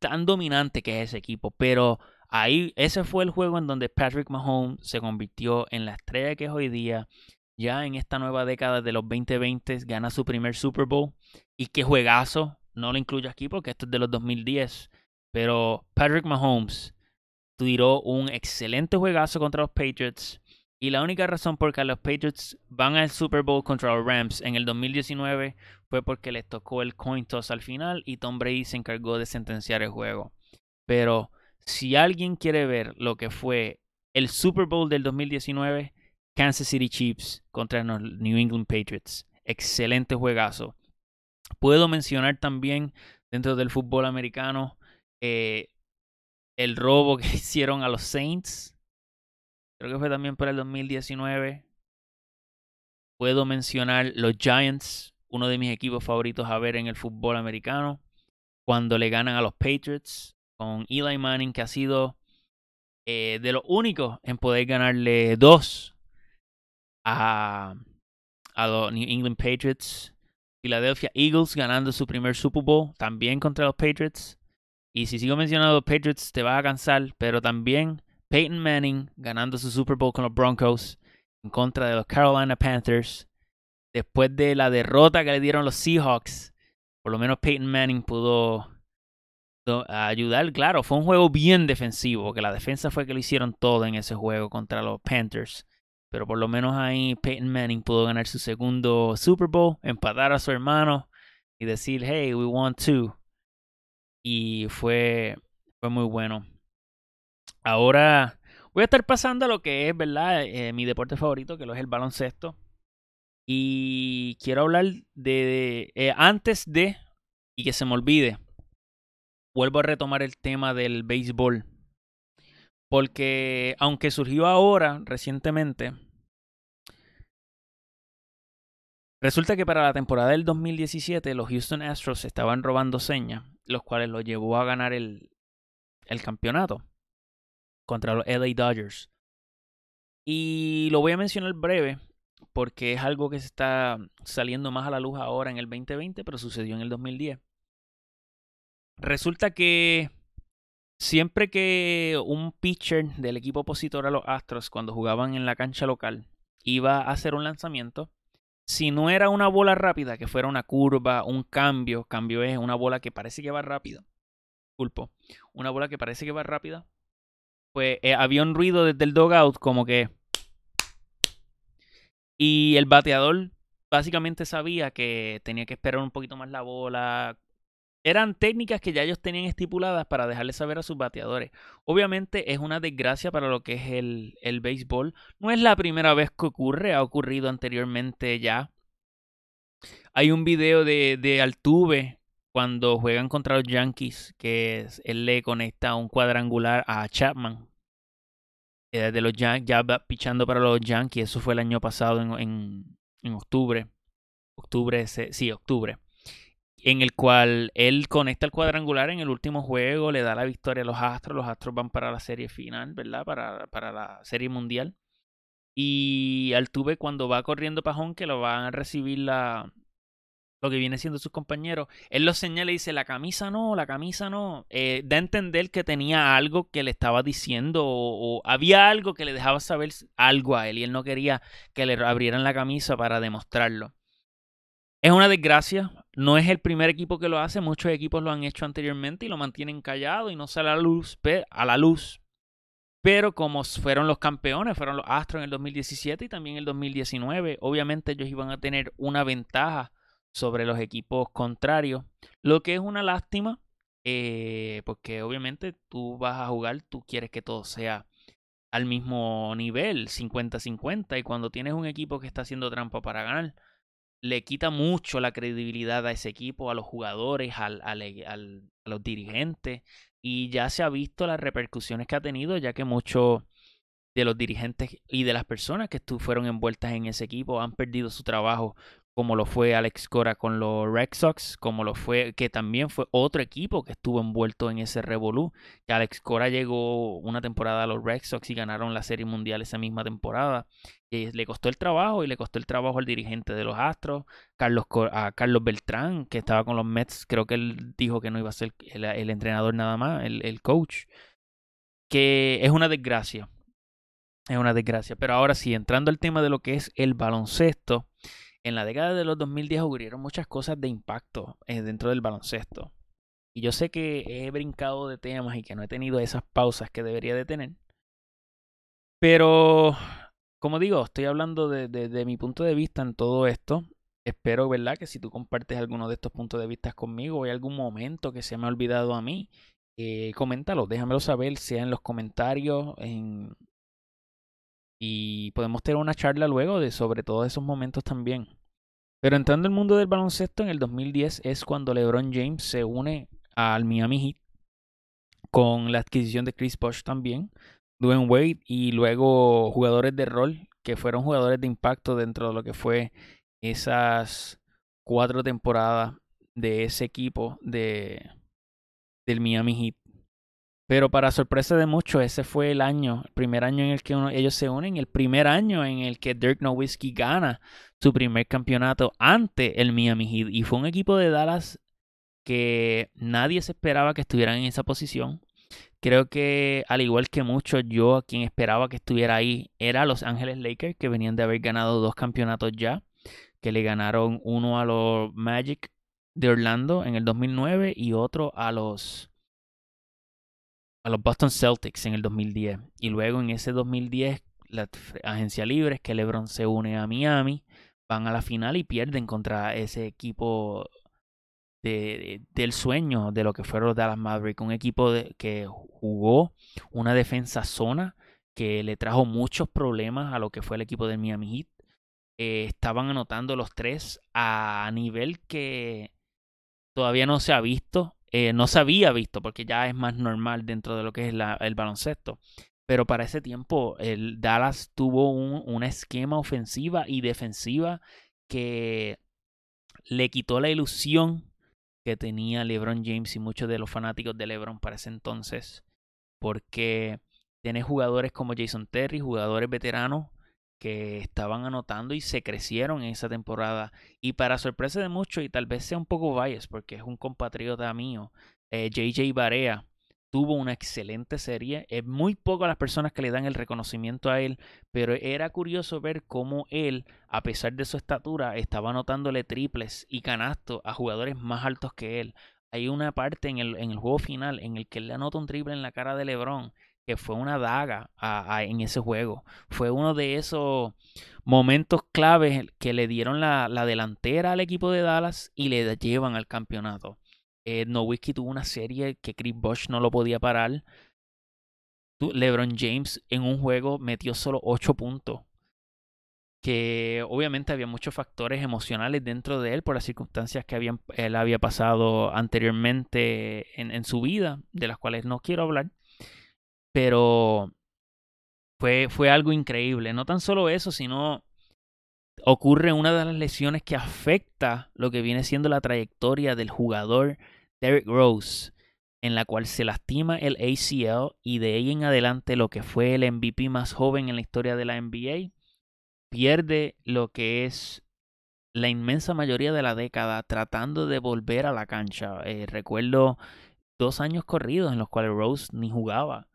tan dominante que es ese equipo. Pero ahí, ese fue el juego en donde Patrick Mahomes se convirtió en la estrella que es hoy día ya en esta nueva década de los 2020 gana su primer Super Bowl. Y qué juegazo, no lo incluyo aquí porque esto es de los 2010. Pero Patrick Mahomes tiró un excelente juegazo contra los Patriots. Y la única razón por que los Patriots van al Super Bowl contra los Rams en el 2019 fue porque les tocó el coin toss al final y Tom Brady se encargó de sentenciar el juego. Pero si alguien quiere ver lo que fue el Super Bowl del 2019, Kansas City Chiefs contra los New England Patriots. Excelente juegazo. Puedo mencionar también dentro del fútbol americano eh, el robo que hicieron a los Saints. Creo que fue también para el 2019. Puedo mencionar los Giants, uno de mis equipos favoritos a ver en el fútbol americano, cuando le ganan a los Patriots con Eli Manning, que ha sido eh, de los únicos en poder ganarle dos a, los New England Patriots. Philadelphia Eagles ganando su primer Super Bowl también contra los Patriots. Y si sigo mencionando los Patriots te va a cansar, pero también Peyton Manning ganando su Super Bowl con los Broncos en contra de los Carolina Panthers. Después de la derrota que le dieron los Seahawks, por lo menos Peyton Manning pudo ayudar. Claro, fue un juego bien defensivo, que la defensa fue que lo hicieron todo en ese juego contra los Panthers. Pero por lo menos ahí Peyton Manning pudo ganar su segundo Super Bowl, empatar a su hermano y decir, hey, we won two. Y fue, fue muy bueno. Ahora voy a estar pasando a lo que es, ¿verdad? Eh, mi deporte favorito, que lo es el baloncesto. Y quiero hablar de, eh, antes de, y que se me olvide, vuelvo a retomar el tema del béisbol. Porque aunque surgió ahora, recientemente, resulta que para la temporada del 2017 los Houston Astros estaban robando señas, los cuales lo llevó a ganar el, el campeonato contra los LA Dodgers. Y lo voy a mencionar breve porque es algo que se está saliendo más a la luz ahora en el 2020, pero sucedió en el 2010. resulta que siempre que un pitcher del equipo opositor a los Astros, cuando jugaban en la cancha local, iba a hacer un lanzamiento, si no era una bola rápida, que fuera una curva, un cambio, cambio es una bola que parece que va rápida, culpo, una bola que parece que va rápida, pues eh, había un ruido desde el dogout como que... Y el bateador básicamente sabía que tenía que esperar un poquito más la bola, eran técnicas que ya ellos tenían estipuladas para dejarle saber a sus bateadores. Obviamente es una desgracia para lo que es el, el béisbol. No es la primera vez que ocurre, ha ocurrido anteriormente ya. Hay un video de, de Altuve cuando juegan contra los Yankees, que él le conecta un cuadrangular a Chapman. Desde los Yankees, ya pichando para los Yankees, eso fue el año pasado en, en, en octubre. Octubre, sí, octubre en el cual él conecta el cuadrangular en el último juego, le da la victoria a los Astros, los Astros van para la serie final, ¿verdad? Para, para la serie mundial. Y Altuve cuando va corriendo pajón que lo van a recibir la, lo que viene siendo sus compañeros, él lo señala y dice, la camisa no, la camisa no. Eh, da a entender que tenía algo que le estaba diciendo o, había algo que le dejaba saber algo a él y él no quería que le abrieran la camisa para demostrarlo. Es una desgracia, no es el primer equipo que lo hace, muchos equipos lo han hecho anteriormente y lo mantienen callado y no sale a la luz. Pero como fueron los campeones, fueron los Astros en el 2017 y también en el 2019, obviamente ellos iban a tener una ventaja sobre los equipos contrarios, lo que es una lástima, eh, porque obviamente tú vas a jugar, tú quieres que todo sea al mismo nivel, 50-50, y cuando tienes un equipo que está haciendo trampa para ganar, le quita mucho la credibilidad a ese equipo, a los jugadores, al, al, al, a los dirigentes. Y ya se ha visto las repercusiones que ha tenido, ya que muchos de los dirigentes y de las personas que fueron envueltas en ese equipo han perdido su trabajo como lo fue Alex Cora con los Red Sox, como lo fue, que también fue otro equipo que estuvo envuelto en ese revolú. Que Alex Cora llegó una temporada a los Red Sox y ganaron la Serie Mundial esa misma temporada. Y le costó el trabajo y le costó el trabajo al dirigente de los Astros, Carlos, a Carlos Beltrán, que estaba con los Mets. Creo que él dijo que no iba a ser el, entrenador nada más, el, el coach. Que es una desgracia. Es una desgracia. Pero ahora sí, entrando al tema de lo que es el baloncesto en la década de los 2010 ocurrieron muchas cosas de impacto eh, dentro del baloncesto. Y yo sé que he brincado de temas y que no he tenido esas pausas que debería de tener. Pero, como digo, estoy hablando de, mi punto de vista en todo esto. Espero, ¿verdad? Que si tú compartes alguno de estos puntos de vista conmigo o hay algún momento que se me ha olvidado a mí, eh, coméntalo, déjamelo saber, sea en los comentarios, en, y podemos tener una charla luego de sobre todos esos momentos también. Pero entrando al mundo del baloncesto, en el 2010 es cuando LeBron James se une al Miami Heat con la adquisición de Chris Bosh también, Dwayne Wade y luego jugadores de rol que fueron jugadores de impacto dentro de lo que fue esas cuatro temporadas de ese equipo de del Miami Heat. Pero para sorpresa de muchos, ese fue el año, el primer año en el que ellos se unen, el primer año en el que Dirk Nowitzki gana su primer campeonato ante el Miami Heat. Y fue un equipo de Dallas que nadie se esperaba que estuvieran en esa posición. Creo que al igual que muchos, yo quien esperaba que estuviera ahí era Los Ángeles Lakers, que venían de haber ganado dos campeonatos ya, que le ganaron uno a los Magic de Orlando en el 2009 y otro a los a los Boston Celtics en el 2010. Y luego en ese 2010, la agencia libre es que LeBron se une a Miami, van a la final y pierden contra ese equipo de, del sueño de lo que fueron los Dallas Mavericks. Un equipo que jugó una defensa zona que le trajo muchos problemas a lo que fue el equipo del Miami Heat. Eh, estaban anotando los tres a nivel que todavía no se ha visto eh, no se había visto porque ya es más normal dentro de lo que es el baloncesto. Pero para ese tiempo el Dallas tuvo un, esquema ofensiva y defensiva que le quitó la ilusión que tenía LeBron James y muchos de los fanáticos de LeBron para ese entonces. Porque tiene jugadores como Jason Terry, jugadores veteranos que estaban anotando y se crecieron en esa temporada. Y para sorpresa de muchos, y tal vez sea un poco bias porque es un compatriota mío, JJ eh, Barea tuvo una excelente serie. Es muy poco las personas que le dan el reconocimiento a él, pero era curioso ver cómo él, a pesar de su estatura, estaba anotándole triples y canastos a jugadores más altos que él. Hay una parte en el, en el juego final en el que él le anota un triple en la cara de LeBron que fue una daga en ese juego. Fue uno de esos momentos claves que le dieron la, delantera al equipo de Dallas y le llevan al campeonato. Eh, Nowitzki tuvo una serie que Chris Bosh no lo podía parar. LeBron James en un juego metió solo 8 puntos. Que obviamente había muchos factores emocionales dentro de él por las circunstancias que habían, él había pasado anteriormente en, en su vida, de las cuales no quiero hablar. Pero fue, fue algo increíble. No tan solo eso, sino ocurre una de las lesiones que afecta lo que viene siendo la trayectoria del jugador Derrick Rose, en la cual se lastima el ACL y de ahí en adelante lo que fue el MVP más joven en la historia de la NBA, pierde lo que es la inmensa mayoría de la década tratando de volver a la cancha. Eh, recuerdo dos años corridos en los cuales Rose ni jugaba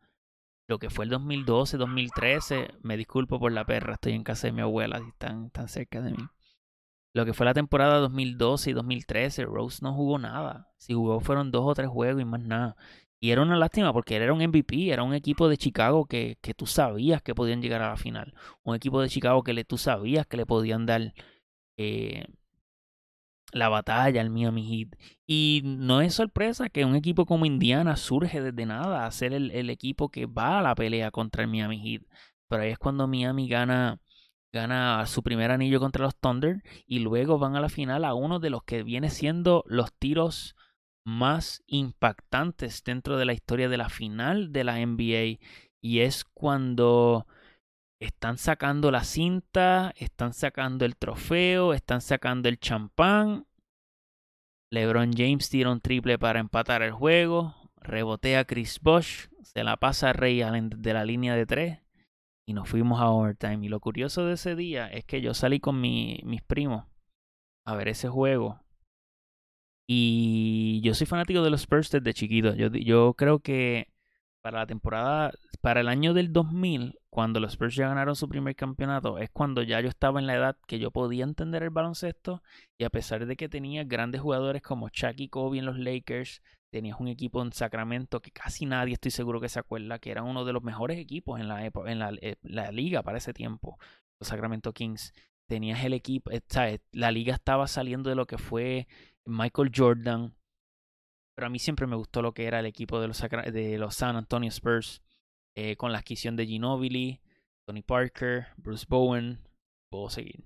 lo que fue el 2012, 2013, me disculpo por la perra, estoy en casa de mi abuela, y están tan cerca de mí. Lo que fue la temporada 2012 y 2013, Rose no jugó nada. Si jugó fueron dos o tres juegos y más nada. Y era una lástima porque era un MVP, era un equipo de Chicago que, que tú sabías que podían llegar a la final. Un equipo de Chicago que le, tú sabías que le podían dar eh, la batalla al Miami Heat. Y no es sorpresa que un equipo como Indiana surge desde nada a ser el, equipo que va a la pelea contra el Miami Heat. Pero ahí es cuando Miami gana, gana su primer anillo contra los Thunder y luego van a la final a uno de los que viene siendo los tiros más impactantes dentro de la historia de la final de la NBA. Y es cuando están sacando la cinta, están sacando el trofeo, están sacando el champán. LeBron James tira un triple para empatar el juego. Rebotea Chris Bosh. Se la pasa a Ray Allen de la línea de tres. Y nos fuimos a overtime. Y lo curioso de ese día es que yo salí con mis primos a ver ese juego. Y yo soy fanático de los Spurs desde chiquito. Yo, yo creo que para la temporada, para el año del 2000, cuando los Spurs ya ganaron su primer campeonato, es cuando ya yo estaba en la edad que yo podía entender el baloncesto y a pesar de que tenía grandes jugadores como Chuck y Kobe en los Lakers, tenías un equipo en Sacramento que casi nadie estoy seguro que se acuerda que era uno de los mejores equipos en la, en eh, la liga para ese tiempo, los Sacramento Kings. Tenías el equipo, eh, ¿sabes? la liga estaba saliendo de lo que fue Michael Jordan, pero a mí siempre me gustó lo que era el equipo de los, San Antonio Spurs eh, con la adquisición de Ginobili, Tony Parker, Bruce Bowen, puedo seguir.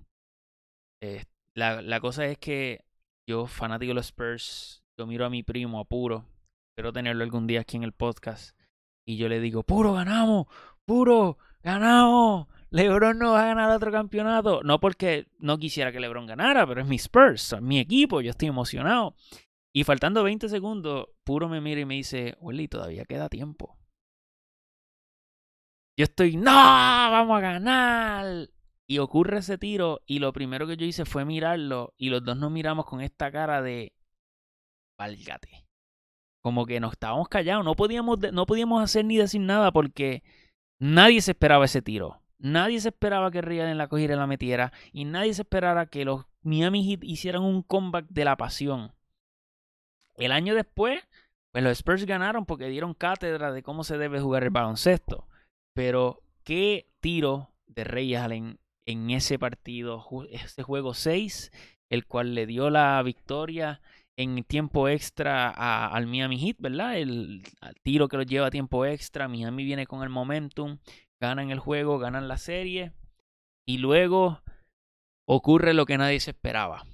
Eh, la, la, cosa es que yo, fanático de los Spurs, yo miro a mi primo, a Puro, espero tenerlo algún día aquí en el podcast, y yo le digo, Puro, ganamos, Puro, ganamos. LeBron no va a ganar otro campeonato. No porque no quisiera que LeBron ganara, pero es mi Spurs, mi equipo, yo estoy emocionado. Y faltando 20 segundos, Puro me mira y me dice, Willy, todavía queda tiempo. Yo estoy, no, vamos a ganar. Y ocurre ese tiro y lo primero que yo hice fue mirarlo y los dos nos miramos con esta cara de, válgate. Como que nos estábamos callados, no podíamos, no podíamos hacer ni decir nada porque nadie se esperaba ese tiro. Nadie se esperaba que en la cogiera y la metiera. Y nadie se esperara que los Miami Heat hicieran un comeback de la pasión. El año después, pues los Spurs ganaron porque dieron cátedra de cómo se debe jugar el baloncesto. Pero qué tiro de Rey Allen en ese partido, ese juego 6, el cual le dio la victoria en tiempo extra al Miami Heat, ¿verdad? El, tiro que lo lleva a tiempo extra, Miami viene con el momentum, ganan el juego, ganan la serie y luego ocurre lo que nadie se esperaba.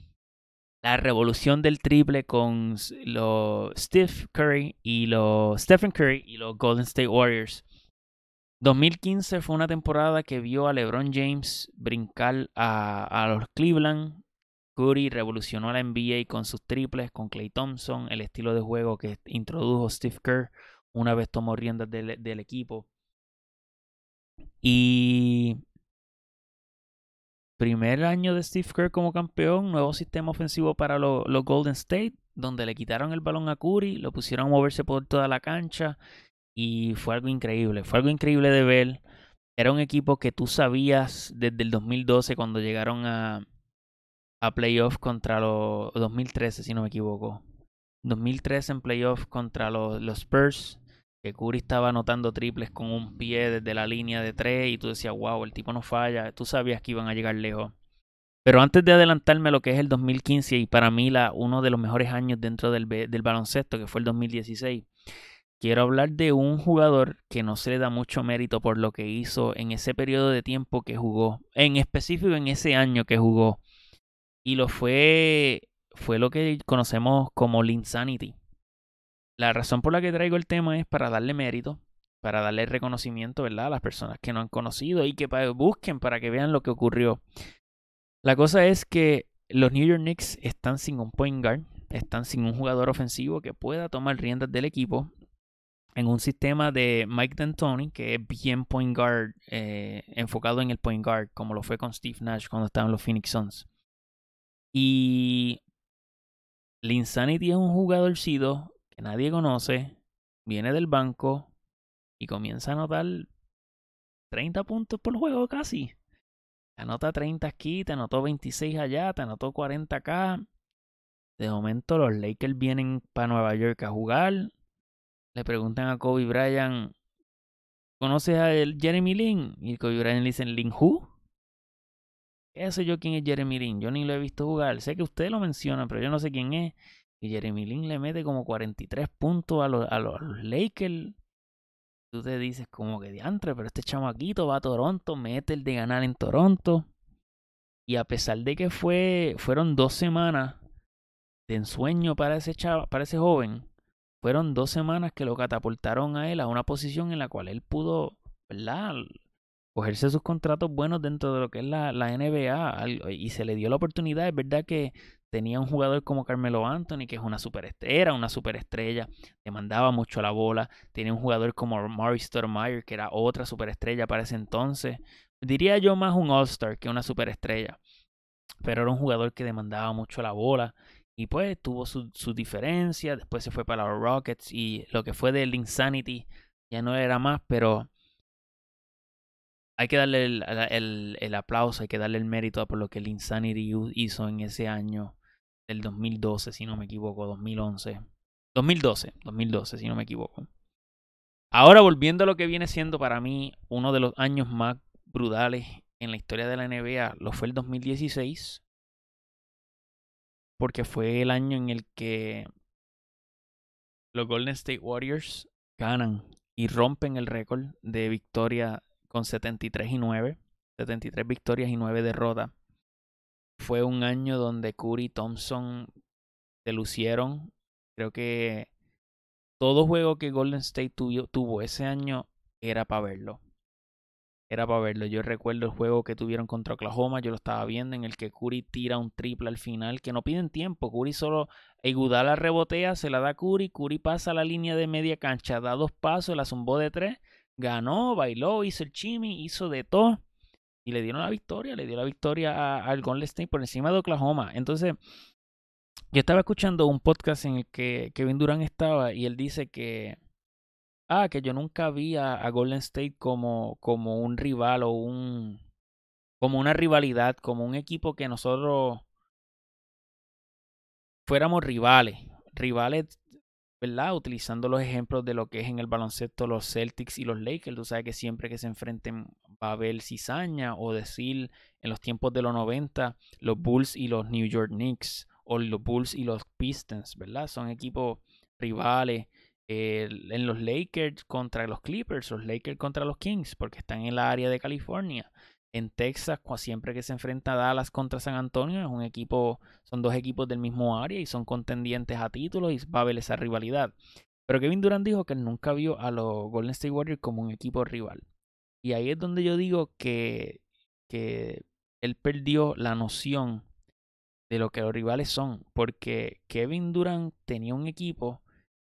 La revolución del triple con los Steph Curry y los Stephen Curry y los Golden State Warriors 2015 fue una temporada que vio a LeBron James brincar a, los Cleveland. Curry revolucionó la NBA con sus triples, con Clay Thompson, el estilo de juego que introdujo Steve Kerr una vez tomó riendas del, del equipo. Y primer año de Steve Kerr como campeón, nuevo sistema ofensivo para los Golden State, donde le quitaron el balón a Curry, lo pusieron a moverse por toda la cancha y fue algo increíble, fue algo increíble de ver. Era un equipo que tú sabías desde el 2012 cuando llegaron a, a playoff contra los 2013, si no me equivoco. 2013 en contra los, los Spurs, que Curry estaba anotando triples con un pie desde la línea de tres y tú decías, wow, el tipo no falla, tú sabías que iban a llegar lejos. Pero antes de adelantarme a lo que es el 2015 y para mí uno de los mejores años dentro del, del baloncesto, que fue el 2016, quiero hablar de un jugador que no se le da mucho mérito por lo que hizo en ese periodo de tiempo que jugó, en específico en ese año que jugó. Y lo fue, fue lo que conocemos como Linsanity. La razón por la que traigo el tema es para darle mérito, para darle reconocimiento, ¿verdad? A las personas que no han conocido y que busquen para que vean lo que ocurrió. La cosa es que los New York Knicks están sin un point guard, están sin un jugador ofensivo que pueda tomar riendas del equipo en un sistema de Mike D'Antoni que es bien point guard, eh, enfocado en el point guard, como lo fue con Steve Nash cuando estaban los Phoenix Suns. Y Linsanity es un jugadorcito que nadie conoce, viene del banco y comienza a anotar 30 puntos por juego casi. Anota 30 aquí, te anotó 26 allá, te anotó 40 acá. De momento los Lakers vienen para Nueva York a jugar. Le preguntan a Kobe Bryant, ¿conoces a Jeremy Lin? Y Kobe Bryant le dice, ¿Lin who? ¿Qué sé yo quién es Jeremy Lin? Yo ni lo he visto jugar. Sé que usted lo menciona, pero yo no sé quién es. Y Jeremy Lin le mete como 43 puntos a los, a los, Lakers. Tú te dices como que diantre, pero este chamaquito va a Toronto, mete el de ganar en Toronto. Y a pesar de que fue, fueron dos semanas de ensueño para ese, para ese joven, fueron dos semanas que lo catapultaron a él a una posición en la cual él pudo, ¿verdad? cogerse sus contratos buenos dentro de lo que es la, la, NBA y se le dio la oportunidad. Es verdad que tenía un jugador como Carmelo Anthony, que es una superestrella, era una superestrella, demandaba mucho la bola. Tenía un jugador como Maurice Stoudemire, que era otra superestrella para ese entonces. Diría yo más un All-Star que una superestrella. Pero era un jugador que demandaba mucho la bola. Y pues tuvo su, su diferencia. Después se fue para los Rockets. Y lo que fue del Insanity ya no era más. Pero hay que darle el, el, aplauso, hay que darle el mérito por lo que el Insanity hizo en ese año del 2012, si no me equivoco, 2011. 2012, 2012, si no me equivoco. Ahora volviendo a lo que viene siendo para mí uno de los años más brutales en la historia de la NBA, lo fue el 2016, porque fue el año en el que los Golden State Warriors ganan y rompen el récord de victoria con 73 y 9, 73 victorias y 9 derrotas. Fue un año donde Curry y Thompson se lucieron. Creo que todo juego que Golden State tuvo, ese año era para verlo. Era para verlo. Yo recuerdo el juego que tuvieron contra Oklahoma. Yo lo estaba viendo en el que Curry tira un triple al final. Que no piden tiempo. Curry solo la rebotea, se la da a Curry. Curry pasa a la línea de media cancha, da dos pasos, la zumbó de tres ganó, bailó, hizo el chimi, hizo de todo. Y le dieron la victoria, le dio la victoria al Golden State por encima de Oklahoma. Entonces, yo estaba escuchando un podcast en el que Kevin Durant estaba y él dice que, ah, que yo nunca vi a, Golden State como, como un rival o un, como una rivalidad, como un equipo que nosotros fuéramos rivales. Rivales ¿verdad? Utilizando los ejemplos de lo que es en el baloncesto los Celtics y los Lakers. Tú sabes que siempre que se enfrenten va a haber cizaña o decir en los tiempos de los 90 los Bulls y los New York Knicks o los Bulls y los Pistons, ¿verdad? Son equipos rivales. en los Lakers contra los Clippers, los Lakers contra los Kings, porque están en la área de California en Texas, siempre que se enfrenta Dallas contra San Antonio, es un equipo, son dos equipos del mismo área y son contendientes a títulos y va a haber esa rivalidad. Pero Kevin Durant dijo que nunca vio a los Golden State Warriors como un equipo rival. Y ahí es donde yo digo que, que él perdió la noción de lo que los rivales son. Porque Kevin Durant tenía un equipo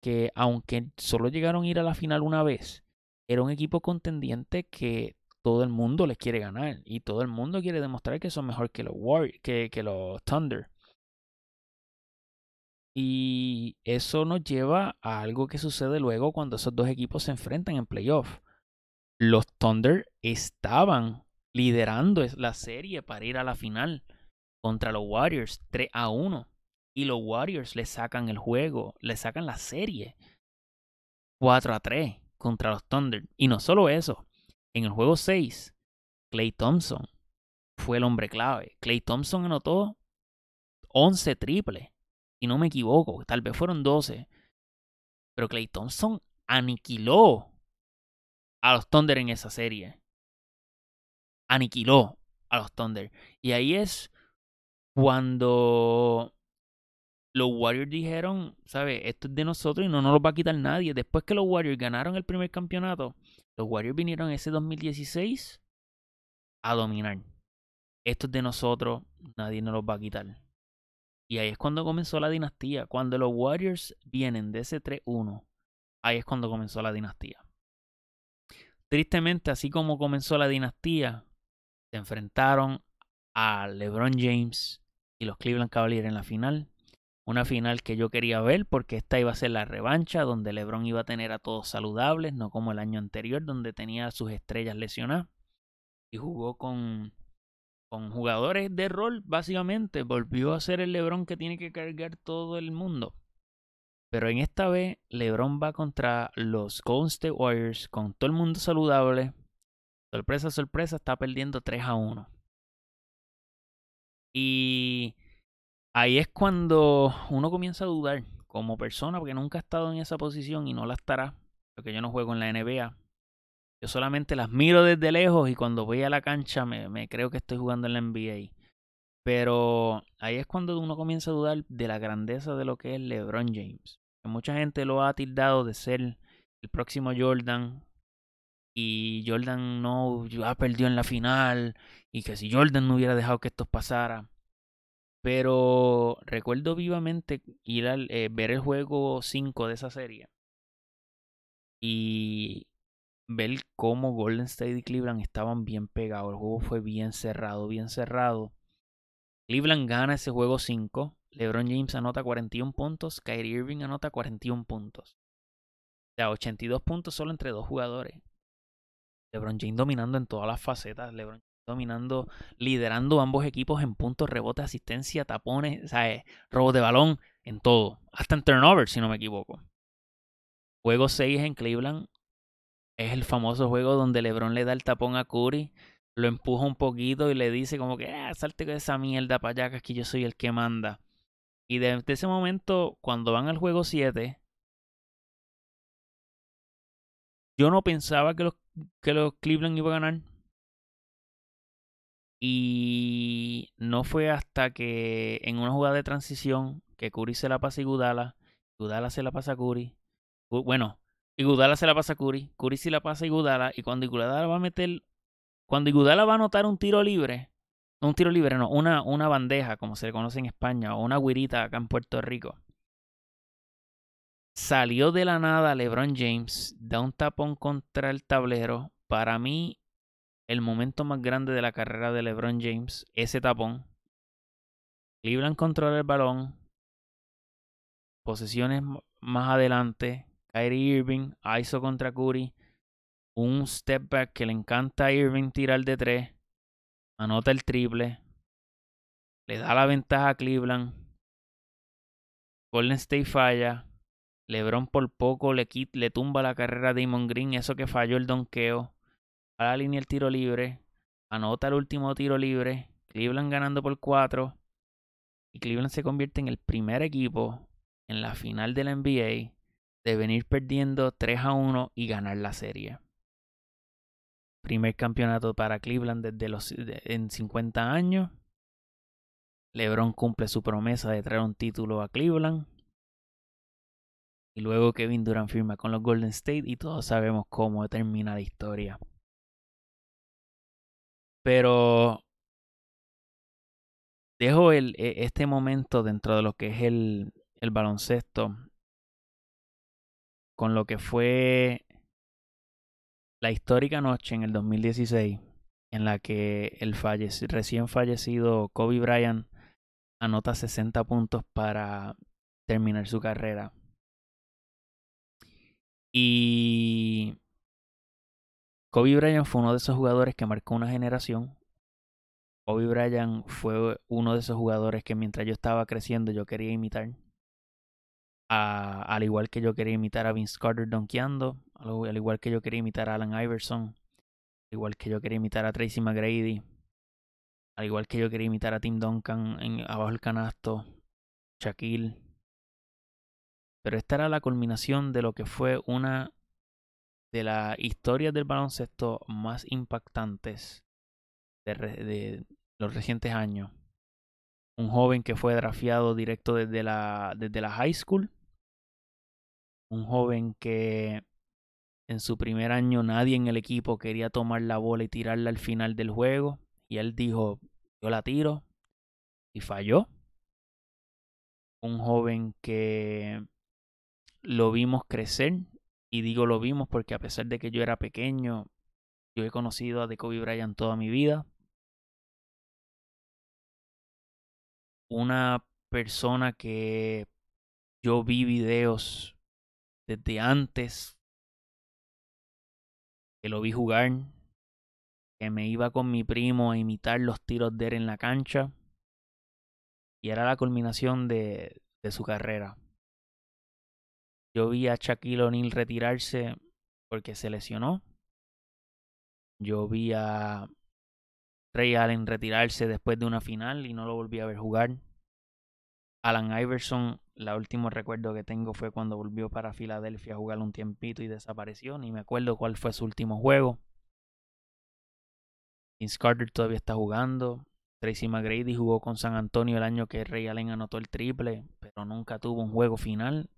que, aunque solo llegaron a ir a la final una vez, era un equipo contendiente que todo el mundo les quiere ganar y todo el mundo quiere demostrar que son mejor que los, que, que los Thunder. Y eso nos lleva a algo que sucede luego cuando esos dos equipos se enfrentan en playoff. Los Thunder estaban liderando la serie para ir a la final contra los Warriors 3 a 1. Y los Warriors le sacan el juego, le sacan la serie 4 a 3 contra los Thunder. Y no solo eso, en el juego 6, Clay Thompson fue el hombre clave. Clay Thompson anotó 11 triples, si no me equivoco, tal vez fueron 12. Pero Clay Thompson aniquiló a los Thunder en esa serie. Aniquiló a los Thunder. Y ahí es cuando los Warriors dijeron, ¿sabes? Esto es de nosotros y no nos lo va a quitar nadie. Después que los Warriors ganaron el primer campeonato, los Warriors vinieron ese 2016 a dominar. Esto es de nosotros, nadie nos lo va a quitar. Y ahí es cuando comenzó la dinastía. Cuando los Warriors vienen de ese 3-1, ahí es cuando comenzó la dinastía. Tristemente, así como comenzó la dinastía, se enfrentaron a LeBron James y los Cleveland Cavaliers en la final. Una final que yo quería ver porque esta iba a ser la revancha donde LeBron iba a tener a todos saludables, no como el año anterior donde tenía sus estrellas lesionadas. Y jugó con, con jugadores de rol, básicamente. Volvió a ser el LeBron que tiene que cargar todo el mundo. Pero en esta vez, LeBron va contra los Golden State Warriors con todo el mundo saludable. Sorpresa, sorpresa, está perdiendo 3 a 1. Y ahí es cuando uno comienza a dudar como persona, porque nunca ha estado en esa posición y no la estará, porque yo no juego en la NBA. Yo solamente las miro desde lejos y cuando voy a la cancha me, me creo que estoy jugando en la NBA. Pero ahí es cuando uno comienza a dudar de la grandeza de lo que es LeBron James. Mucha gente lo ha tildado de ser el próximo Jordan. Y Jordan no ha perdido en la final. Y que si Jordan no hubiera dejado que esto pasara. Pero recuerdo vivamente ir a eh, ver el juego 5 de esa serie. Y ver cómo Golden State y Cleveland estaban bien pegados. El juego fue bien cerrado, bien cerrado. Cleveland gana ese juego 5. LeBron James anota 41 puntos. Kyrie Irving anota 41 puntos. O sea, 82 puntos solo entre dos jugadores. LeBron James dominando en todas las facetas. LeBron dominando, liderando ambos equipos en puntos, rebotes, asistencia, tapones, ¿sabes? robo de balón, en todo. Hasta en turnover, si no me equivoco. Juego 6 en Cleveland. Es el famoso juego donde LeBron le da el tapón a Curry, lo empuja un poquito y le dice como que, ah, salte con esa mierda para allá, que aquí yo soy el que manda. Y desde ese momento, cuando van al juego 7, yo no pensaba que los, que los Cleveland iba a ganar. Y no fue hasta que en una jugada de transición que Curry se la pasa a Igudala, Igudala se la pasa a Curry. Bueno, Igudala se la pasa a Curry, Curry se la pasa a Igudala y cuando Igudala va a meter cuando Igudala va a anotar un tiro libre, un tiro libre, no, una, una bandeja, como se le conoce en España, o una guirita acá en Puerto Rico. Salió de la nada LeBron James, da un tapón contra el tablero. Para mí, el momento más grande de la carrera de LeBron James, ese tapón. Cleveland controla el balón. Posesiones más adelante. Kyrie Irving, ISO contra Curry. Un step back que le encanta a Irving tirar de tres. Anota el triple. Le da la ventaja a Cleveland. Golden State falla. LeBron por poco le, le tumba la carrera a Damon Green. Eso que falló el donqueo a la línea el tiro libre, anota el último tiro libre, Cleveland ganando por 4 y Cleveland se convierte en el primer equipo en la final de la NBA de venir perdiendo 3 a 1 y ganar la serie. Primer campeonato para Cleveland desde los en 50 años. LeBron cumple su promesa de traer un título a Cleveland. Y luego Kevin Durant firma con los Golden State y todos sabemos cómo termina la historia. Pero dejo el, e, este momento dentro de lo que es el, el baloncesto con lo que fue la histórica noche en el 2016 en la que el recién fallecido Kobe Bryant anota 60 puntos para terminar su carrera. Y Kobe Bryant fue uno de esos jugadores que marcó una generación. Kobe Bryant fue uno de esos jugadores que mientras yo estaba creciendo yo quería imitar. al igual que yo quería imitar a Vince Carter donkeando, al igual que yo quería imitar a Allen Iverson, al igual que yo quería imitar a Tracy McGrady, al igual que yo quería imitar a Tim Duncan en abajo del canasto, Shaquille. Pero esta era la culminación de lo que fue una de las historias del baloncesto más impactantes de, los recientes años. Un joven que fue drafiado directo desde la, desde la high school. Un joven que en su primer año nadie en el equipo quería tomar la bola y tirarla al final del juego. Y él dijo, yo la tiro. Y falló. Un joven que lo vimos crecer. Y digo lo vimos porque a pesar de que yo era pequeño, yo he conocido a Kobe Bryant toda mi vida. Una persona que yo vi videos desde antes que lo vi jugar, que me iba con mi primo a imitar los tiros de él en la cancha. Y era la culminación de, de su carrera. Yo vi a Shaquille O'Neal retirarse porque se lesionó. Yo vi a Ray Allen retirarse después de una final y no lo volví a ver jugar. Alan Iverson, la último recuerdo que tengo fue cuando volvió para Filadelfia a jugar un tiempito y desapareció. Ni me acuerdo cuál fue su último juego. Vince Carter todavía está jugando. Tracy McGrady jugó con San Antonio el año que Ray Allen anotó el triple, pero nunca tuvo un juego final.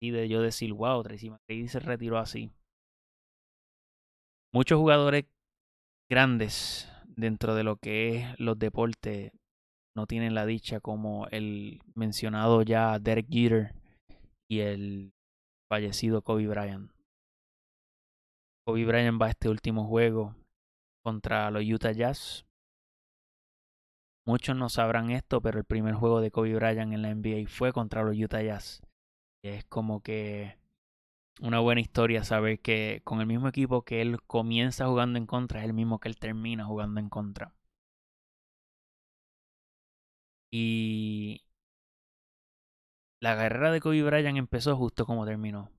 Y de yo decir, wow, Tracy McGrady se retiró así. Muchos jugadores grandes dentro de lo que es los deportes no tienen la dicha como el mencionado ya Derek Jeter y el fallecido Kobe Bryant. Kobe Bryant va a este último juego contra los Utah Jazz. Muchos no sabrán esto, pero el primer juego de Kobe Bryant en la NBA fue contra los Utah Jazz. Y es como que una buena historia saber que con el mismo equipo que él comienza jugando en contra es el mismo que él termina jugando en contra. Y la carrera de Kobe Bryant empezó justo como terminó,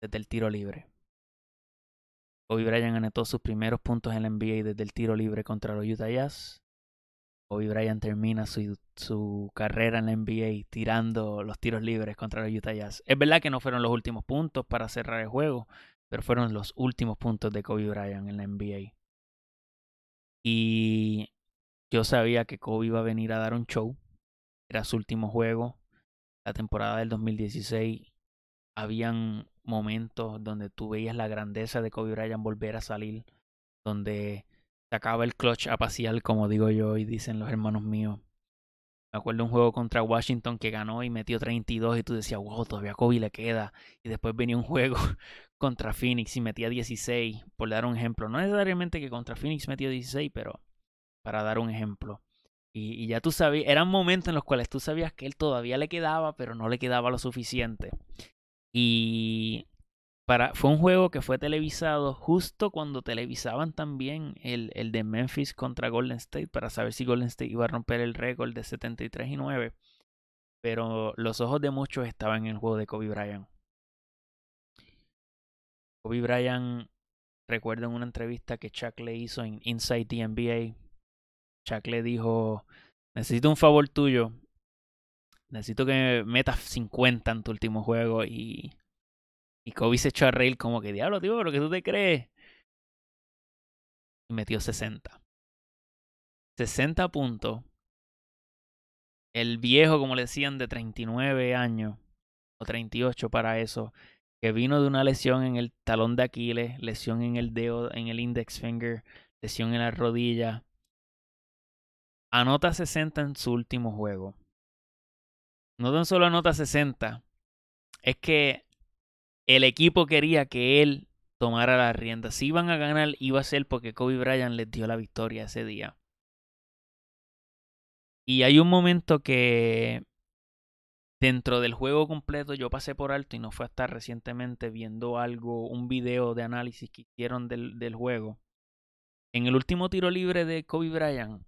desde el tiro libre. Kobe Bryant anotó sus primeros puntos en la NBA desde el tiro libre contra los Utah Jazz. Kobe Bryant termina su, su, carrera en la NBA tirando los tiros libres contra los Utah Jazz. Es verdad que no fueron los últimos puntos para cerrar el juego, pero fueron los últimos puntos de Kobe Bryant en la NBA. Y yo sabía que Kobe iba a venir a dar un show. Era su último juego. La temporada del 2016 habían momentos donde tú veías la grandeza de Kobe Bryant volver a salir, donde sacaba el clutch a como digo yo y dicen los hermanos míos. Me acuerdo un juego contra Washington que ganó y metió 32 y tú decías, wow, todavía Kobe le queda. Y después venía un juego contra Phoenix y metía 16, por dar un ejemplo. No necesariamente que contra Phoenix metió 16, pero para dar un ejemplo. Y, ya tú sabías, eran momentos en los cuales tú sabías que él todavía le quedaba, pero no le quedaba lo suficiente. Y para, fue un juego que fue televisado justo cuando televisaban también el, el de Memphis contra Golden State para saber si Golden State iba a romper el récord de 73 y 9. Pero los ojos de muchos estaban en el juego de Kobe Bryant. Kobe Bryant, recuerdo en una entrevista que Chuck le hizo en Inside the NBA, Chuck le dijo, necesito un favor tuyo, necesito que metas 50 en tu último juego y, y Kobe se echó a reír como que, diablo, tío, pero que tú te crees. Y metió 60. 60 puntos. El viejo, como le decían, de 39 años, o 38 para eso, que vino de una lesión en el talón de Aquiles, lesión en el dedo, en el index finger, lesión en la rodilla. Anota 60 en su último juego no tan solo anota 60, es que el equipo quería que él tomara la rienda. Si iban a ganar, iba a ser porque Kobe Bryant les dio la victoria ese día. Y hay un momento que dentro del juego completo yo pasé por alto y no fue hasta recientemente viendo algo, un video de análisis que hicieron del, del juego. En el último tiro libre de Kobe Bryant,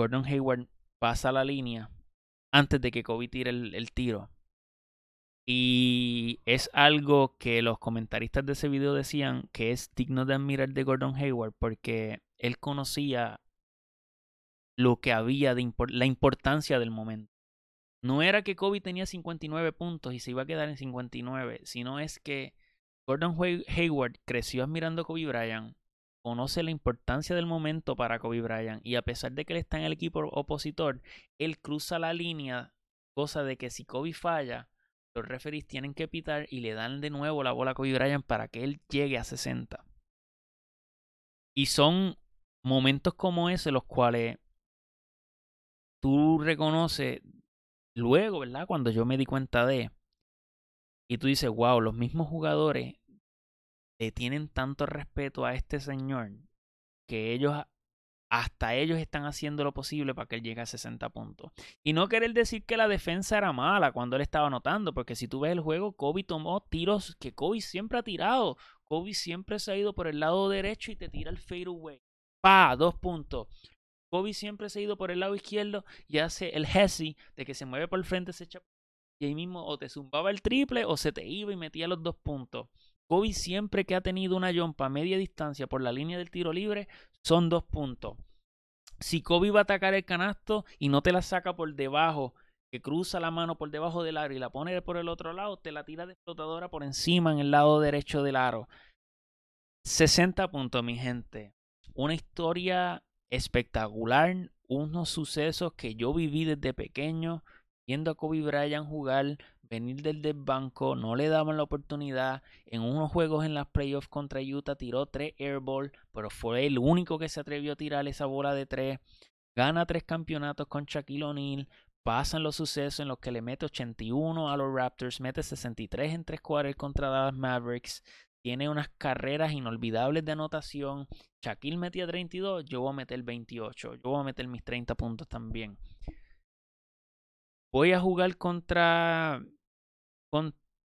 Gordon Hayward pasa la línea antes de que Kobe tire el, tiro. Y es algo que los comentaristas de ese video decían que es digno de admirar de Gordon Hayward porque él conocía lo que había de la importancia del momento. No era que Kobe tenía 59 puntos y se iba a quedar en 59, sino es que Gordon Hayward creció admirando a Kobe Bryant, conoce la importancia del momento para Kobe Bryant y a pesar de que él está en el equipo opositor, él cruza la línea, cosa de que si Kobe falla, los referees tienen que pitar y le dan de nuevo la bola a Kobe Bryant para que él llegue a 60. Y son momentos como ese los cuales tú reconoces luego, ¿verdad? Cuando yo me di cuenta de, y tú dices, wow, los mismos jugadores le tienen tanto respeto a este señor que ellos hasta ellos están haciendo lo posible para que él llegue a 60 puntos. Y no querer decir que la defensa era mala cuando él estaba anotando, porque si tú ves el juego, Kobe tomó tiros que Kobe siempre ha tirado. Kobe siempre se ha ido por el lado derecho y te tira el fadeaway. Pa, dos puntos. Kobe siempre se ha ido por el lado izquierdo y hace el Hesse de que se mueve por el frente, se echa y ahí mismo o te zumbaba el triple o se te iba y metía los dos puntos. Kobe siempre que ha tenido una jumpa a media distancia por la línea del tiro libre son dos puntos. Si Kobe va a atacar el canasto y no te la saca por debajo, que cruza la mano por debajo del aro y la pone por el otro lado, te la tira de explotadora por encima en el lado derecho del aro. 60 puntos, mi gente. Una historia espectacular, unos sucesos que yo viví desde pequeño, viendo a Kobe Bryant jugar, venir del banco, no le daban la oportunidad. En unos juegos en las playoffs contra Utah tiró tres airball, pero fue el único que se atrevió a tirar esa bola de tres. Gana tres campeonatos con Shaquille O'Neal. Pasan los sucesos en los que le mete 81 a los Raptors, mete 63 en tres cuartos contra Dallas Mavericks. Tiene unas carreras inolvidables de anotación. Shaquille metía 32, yo voy a meter 28. Yo voy a meter mis 30 puntos también. Voy a jugar contra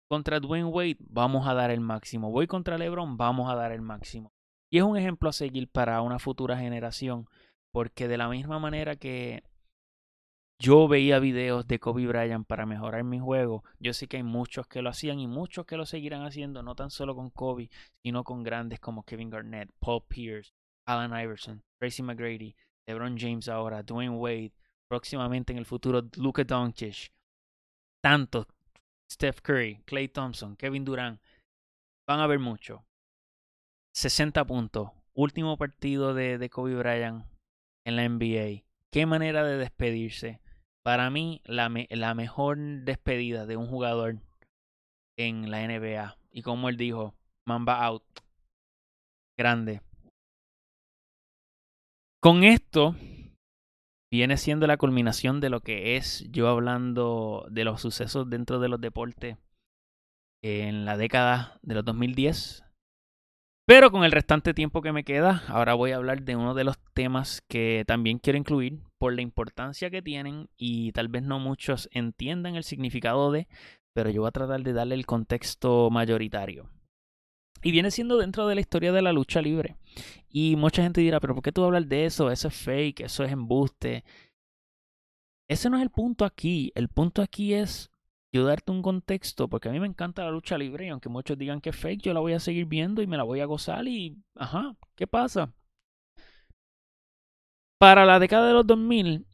contra Dwayne Wade, vamos a dar el máximo. Voy contra LeBron, vamos a dar el máximo. Y es un ejemplo a seguir para una futura generación, porque de la misma manera que yo veía videos de Kobe Bryant para mejorar mi juego, yo sé que hay muchos que lo hacían y muchos que lo seguirán haciendo, no tan solo con Kobe, sino con grandes como Kevin Garnett, Paul Pierce, Allen Iverson, Tracy McGrady, LeBron James ahora, Dwayne Wade, próximamente en el futuro Luka Doncic, tantos Steph Curry, Clay Thompson, Kevin Durant, van a ver mucho. 60 puntos. Último partido de, de Kobe Bryant en la NBA. Qué manera de despedirse. Para mí, la, la mejor despedida de un jugador en la NBA. Y como él dijo, Mamba out. Grande. Con esto viene siendo la culminación de lo que es yo hablando de los sucesos dentro de los deportes en la década de los 2010. Pero con el restante tiempo que me queda, ahora voy a hablar de uno de los temas que también quiero incluir por la importancia que tienen y tal vez no muchos entiendan el significado de, pero yo voy a tratar de darle el contexto mayoritario. Y viene siendo dentro de la historia de la lucha libre. Y mucha gente dirá, pero ¿por qué tú hablas de eso? Eso es fake, eso es embuste. Ese no es el punto aquí. El punto aquí es yo darte un contexto, porque a mí me encanta la lucha libre y aunque muchos digan que es fake, yo la voy a seguir viendo y me la voy a gozar y, ajá, ¿qué pasa? Para la década de los 2000,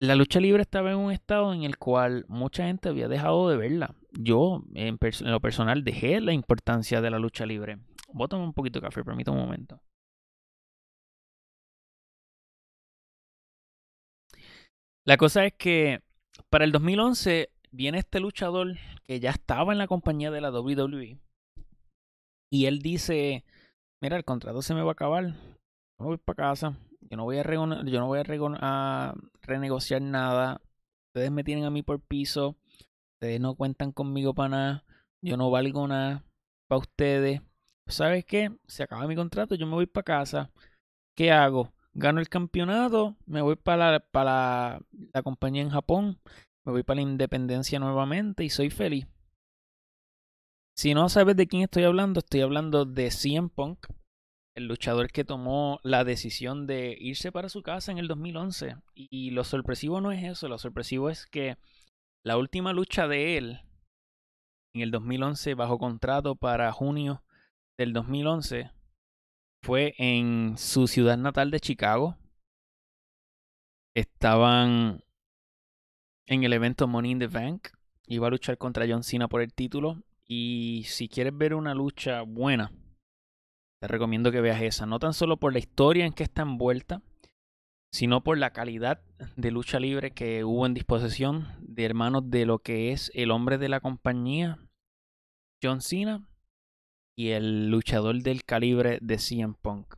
la lucha libre estaba en un estado en el cual mucha gente había dejado de verla. Yo, en, lo personal, dejé la importancia de la lucha libre. Voy a un poquito de café, permítame un momento. La cosa es que para el 2011 viene este luchador que ya estaba en la compañía de la WWE y él dice, mira, el contrato se me va a acabar, me voy para casa, yo no voy a, yo no voy a, renegociar nada. Ustedes me tienen a mí por piso. Ustedes no cuentan conmigo para nada. Yo no valgo nada para ustedes. ¿Sabes qué? Se acaba mi contrato, yo me voy para casa. ¿Qué hago? Gano el campeonato, me voy para, para la compañía en Japón, me voy para la independencia nuevamente y soy feliz. Si no sabes de quién estoy hablando, estoy hablando de CM Punk, el luchador que tomó la decisión de irse para su casa en el 2011. Y lo sorpresivo no es eso, lo sorpresivo es que la última lucha de él en el 2011 bajo contrato para junio del 2011 fue en su ciudad natal de Chicago. Estaban en el evento Money in the Bank. Iba a luchar contra John Cena por el título. Y si quieres ver una lucha buena, te recomiendo que veas esa. No tan solo por la historia en que está envuelta, sino por la calidad de lucha libre que hubo en disposición de hermanos de lo que es el hombre de la compañía, John Cena, y el luchador del calibre de CM Punk.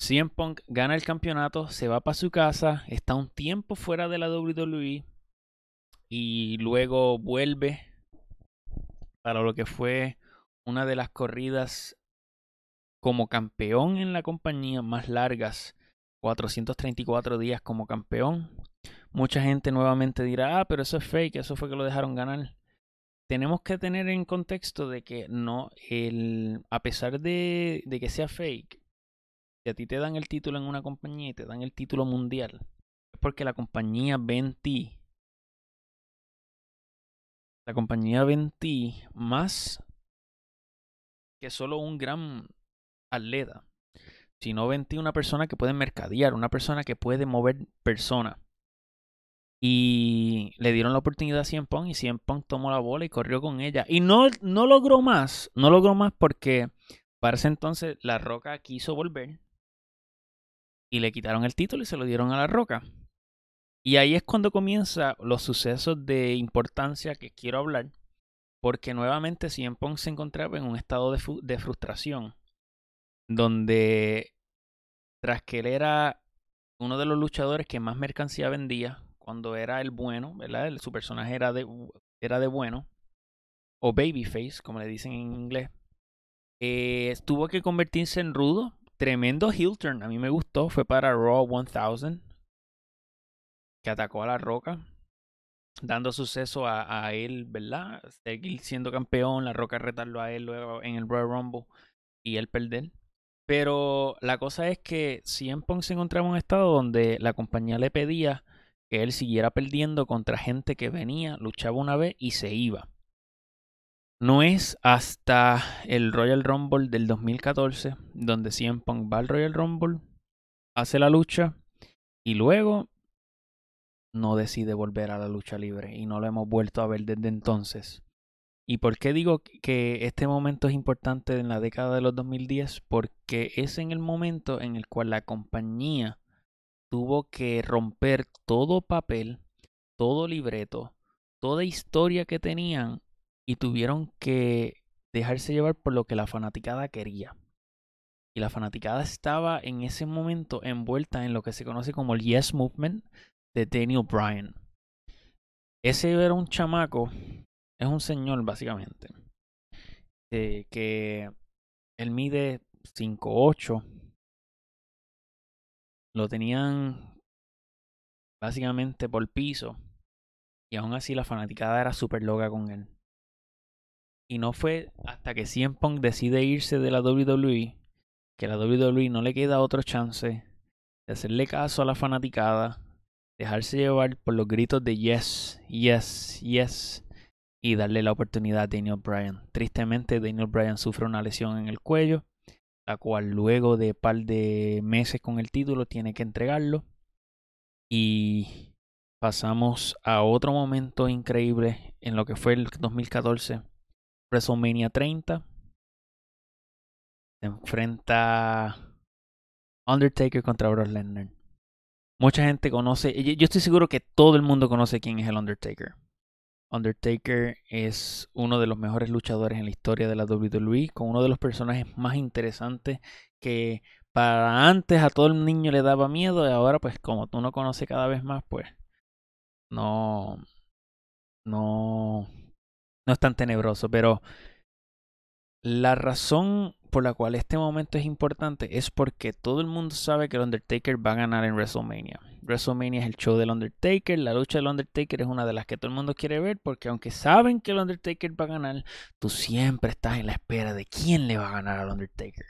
CM Punk gana el campeonato, se va para su casa, está un tiempo fuera de la WWE y luego vuelve para lo que fue una de las corridas como campeón en la compañía más largas, 434 días como campeón. Mucha gente nuevamente dirá, ah, pero eso es fake, eso fue que lo dejaron ganar. Tenemos que tener en contexto de que no, el, a pesar de, de que sea fake, si a ti te dan el título en una compañía y te dan el título mundial, es porque la compañía ve en ti. La compañía ve en ti más que solo un gran atleta, sino 21 una persona que puede mercadear, una persona que puede mover personas. Y le dieron la oportunidad a Cien Pong y Cien Pong tomó la bola y corrió con ella. Y no, no logró más, no logró más porque para ese entonces la Roca quiso volver y le quitaron el título y se lo dieron a la Roca. Y ahí es cuando comienzan los sucesos de importancia que quiero hablar, porque nuevamente Cien Pong se encontraba en un estado de, de frustración donde tras que él era uno de los luchadores que más mercancía vendía, cuando era el bueno, ¿verdad? Su personaje era de, era de bueno, o babyface, como le dicen en inglés, eh, tuvo que convertirse en rudo. Tremendo heel turn, a mí me gustó, fue para Raw 1000, que atacó a la roca, dando suceso a, él, ¿verdad? Seguir siendo campeón, la roca retarlo a él luego en el Royal Rumble y él perder. Pero la cosa es que CM Punk se encontraba en un estado donde la compañía le pedía que él siguiera perdiendo contra gente que venía, luchaba una vez y se iba. No es hasta el Royal Rumble del 2014 donde CM va al Royal Rumble, hace la lucha y luego no decide volver a la lucha libre y no lo hemos vuelto a ver desde entonces. ¿Y por qué digo que este momento es importante en la década de los 2010? Porque es en el momento en el cual la compañía tuvo que romper todo papel, todo libreto, toda historia que tenían y tuvieron que dejarse llevar por lo que la fanaticada quería. Y la fanaticada estaba en ese momento envuelta en lo que se conoce como el Yes Movement de Daniel Bryan. Ese era un chamaco es un señor, básicamente. Eh, que él mide 5'8. Lo tenían básicamente por piso. Y aún así la fanaticada era súper loca con él. Y no fue hasta que CM Punk decide irse de la WWE que la WWE no le queda otro chance de hacerle caso a la fanaticada, dejarse llevar por los gritos de yes, yes, yes y darle la oportunidad a Daniel Bryan. Tristemente, Daniel Bryan sufre una lesión en el cuello, la cual luego de par de meses con el título tiene que entregarlo. Y pasamos a otro momento increíble en lo que fue el 2014, WrestleMania 30. Se enfrenta Undertaker contra Brock Lesnar. Mucha gente conoce, yo estoy seguro que todo el mundo conoce quién es el Undertaker. Undertaker es uno de los mejores luchadores en la historia de la WWE, con uno de los personajes más interesantes que para antes a todo el niño le daba miedo y ahora pues como tú no conoces cada vez más pues no no no es tan tenebroso, pero la razón por la cual este momento es importante es porque todo el mundo sabe que el Undertaker va a ganar en WrestleMania. WrestleMania es el show del Undertaker, la lucha del Undertaker es una de las que todo el mundo quiere ver porque aunque saben que el Undertaker va a ganar, tú siempre estás en la espera de quién le va a ganar al Undertaker.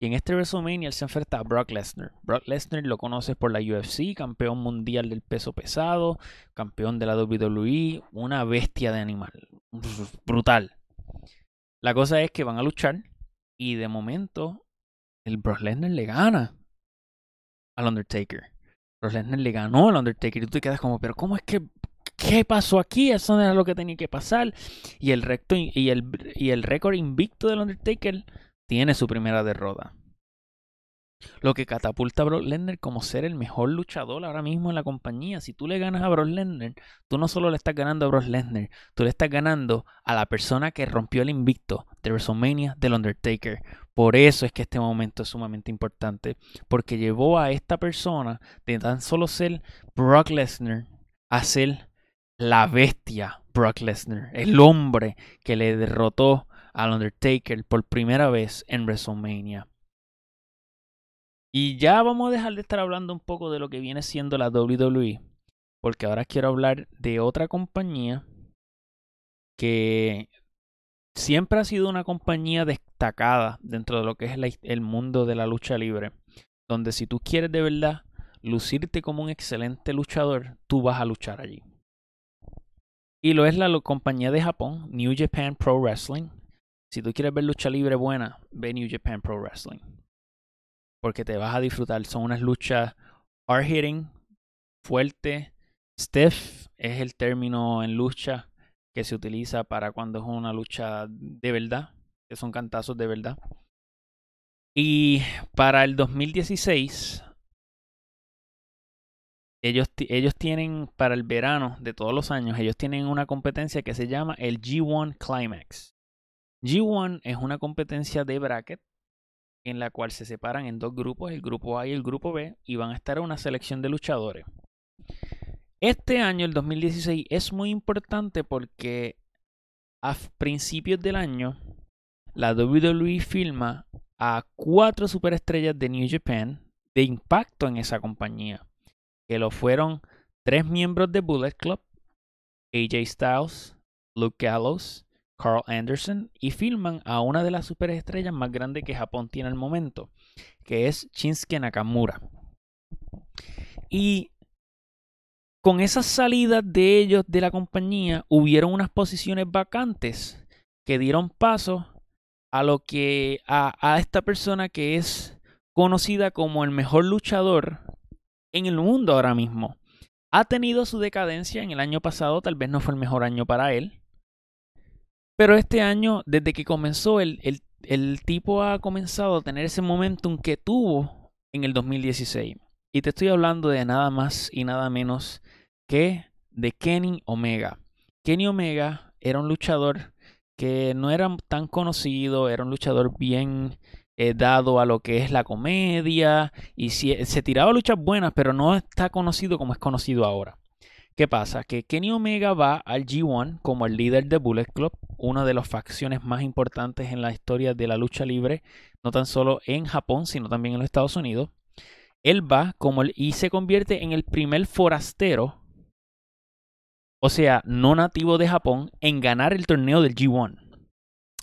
Y en este WrestleMania él se enfrenta a Brock Lesnar. Brock Lesnar lo conoces por la UFC, campeón mundial del peso pesado, campeón de la WWE, una bestia de animal. Brutal. La cosa es que van a luchar y de momento el Brock Lesnar le gana al Undertaker. Brock Lesnar le ganó al Undertaker y tú te quedas como, pero ¿cómo es que ¿Qué pasó aquí? Eso no era lo que tenía que pasar. Y el, recto, y el, y el récord invicto del Undertaker tiene su primera derrota. Lo que catapulta a Brock Lesnar como ser el mejor luchador ahora mismo en la compañía. Si tú le ganas a Brock Lesnar, tú no solo le estás ganando a Brock Lesnar, tú le estás ganando a la persona que rompió el invicto de WrestleMania del Undertaker. Por eso es que este momento es sumamente importante, porque llevó a esta persona de tan solo ser Brock Lesnar a ser la bestia Brock Lesnar, el hombre que le derrotó al Undertaker por primera vez en WrestleMania. Y ya vamos a dejar de estar hablando un poco de lo que viene siendo la WWE, porque ahora quiero hablar de otra compañía que siempre ha sido una compañía destacada dentro de lo que es el mundo de la lucha libre, donde si tú quieres de verdad lucirte como un excelente luchador, tú vas a luchar allí. Y lo es la compañía de Japón, New Japan Pro Wrestling, si tú quieres ver lucha libre buena, ve New Japan Pro Wrestling. Porque te vas a disfrutar. Son unas luchas hard hitting, fuerte. Stiff es el término en lucha que se utiliza para cuando es una lucha de verdad, que son cantazos de verdad. Y para el 2016, ellos, ellos tienen, para el verano de todos los años, ellos tienen una competencia que se llama el G1 Climax. G1 es una competencia de bracket en la cual se separan en dos grupos, el grupo A y el grupo B, y van a estar una selección de luchadores. Este año, el 2016, es muy importante porque a principios del año, la WWE filma a cuatro superestrellas de New Japan de impacto en esa compañía, que lo fueron tres miembros de Bullet Club, AJ Styles, Luke Gallows, Carl Anderson y filman a una de las superestrellas más grandes que Japón tiene al momento, que es Shinsuke Nakamura. Y con esas salidas de ellos de la compañía, hubieron unas posiciones vacantes que dieron paso a lo que a esta persona que es conocida como el mejor luchador en el mundo ahora mismo. Ha tenido su decadencia en el año pasado, tal vez no fue el mejor año para él. Pero este año, desde que comenzó, el, el, tipo ha comenzado a tener ese momentum que tuvo en el 2016. Y te estoy hablando de nada más y nada menos que de Kenny Omega. Kenny Omega era un luchador que no era tan conocido, era un luchador bien eh, dado a lo que es la comedia y se tiraba luchas buenas, pero no está conocido como es conocido ahora. ¿Qué pasa? Que Kenny Omega va al G1 como el líder de Bullet Club, una de las facciones más importantes en la historia de la lucha libre, no tan solo en Japón, sino también en los Estados Unidos. Él va como y se convierte en el primer forastero, o sea, no nativo de Japón, en ganar el torneo del G1.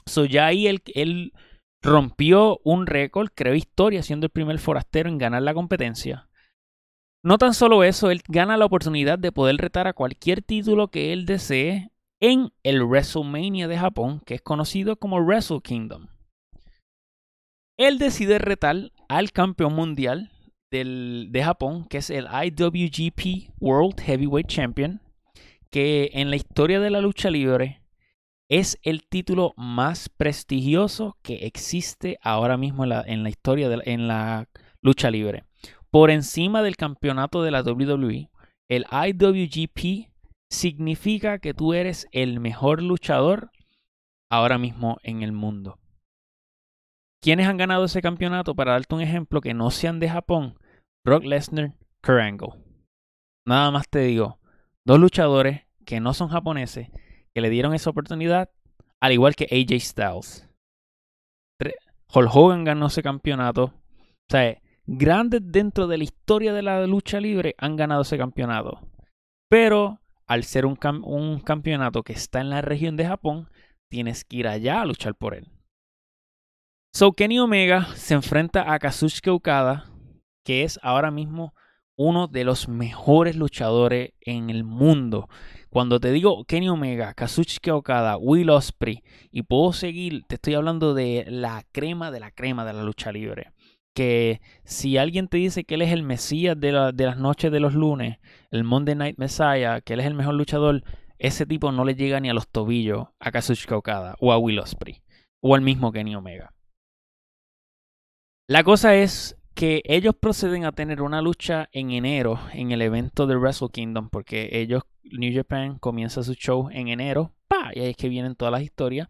So ya ahí él rompió un récord, creó historia siendo el primer forastero en ganar la competencia. No tan solo eso, él gana la oportunidad de poder retar a cualquier título que él desee en el WrestleMania de Japón, que es conocido como Wrestle Kingdom. Él decide retar al campeón mundial de Japón, que es el IWGP World Heavyweight Champion, que en la historia de la lucha libre es el título más prestigioso que existe ahora mismo en la, en la historia de en la lucha libre por encima del campeonato de la WWE, el IWGP significa que tú eres el mejor luchador ahora mismo en el mundo. ¿Quiénes han ganado ese campeonato? Para darte un ejemplo que no sean de Japón, Brock Lesnar, Kurt. Nada más te digo, dos luchadores que no son japoneses, que le dieron esa oportunidad, al igual que AJ Styles. Hulk Hogan ganó ese campeonato. O sea, grandes dentro de la historia de la lucha libre han ganado ese campeonato. Pero al ser un, campeonato que está en la región de Japón, tienes que ir allá a luchar por él. So Kenny Omega se enfrenta a Kazuchika Okada, que es ahora mismo uno de los mejores luchadores en el mundo. Cuando te digo Kenny Omega, Kazuchika Okada, Will Ospreay y puedo seguir, te estoy hablando de la crema de la crema de la lucha libre. Que si alguien te dice que él es el Mesías de, las noches de los lunes, el Monday Night Messiah, que él es el mejor luchador, ese tipo no le llega ni a los tobillos a Kazuchika Okada o a Will Ospreay o al mismo Kenny Omega. La cosa es que ellos proceden a tener una lucha en enero en el evento de Wrestle Kingdom, porque ellos, New Japan, comienza su show en enero, ¡pa! y ahí es que vienen todas las historias.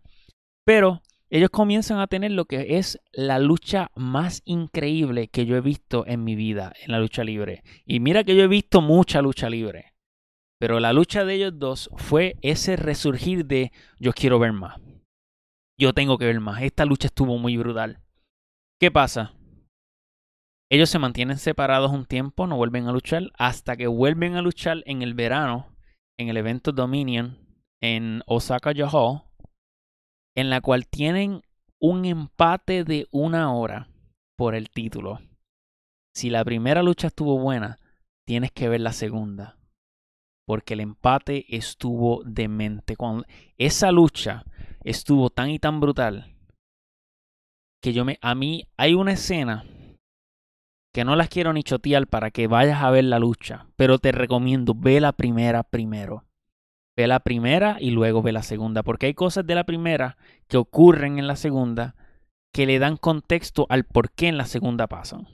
Pero ellos comienzan a tener lo que es la lucha más increíble que yo he visto en mi vida en la lucha libre. Y mira que yo he visto mucha lucha libre. Pero la lucha de ellos dos fue ese resurgir de yo quiero ver más. Yo tengo que ver más. Esta lucha estuvo muy brutal. ¿Qué pasa? Ellos se mantienen separados un tiempo, no vuelven a luchar, hasta que vuelven a luchar en el verano, en el evento Dominion, en Osaka Hall, en la cual tienen un empate de una hora por el título. Si la primera lucha estuvo buena, tienes que ver la segunda. Porque el empate estuvo demente. Con esa lucha estuvo tan y tan brutal que yo me. A mí hay una escena que no las quiero ni chotear para que vayas a ver la lucha, pero te recomiendo, ve la primera primero. Ve la primera y luego ve la segunda, porque hay cosas de la primera que ocurren en la segunda que le dan contexto al por qué en la segunda pasan.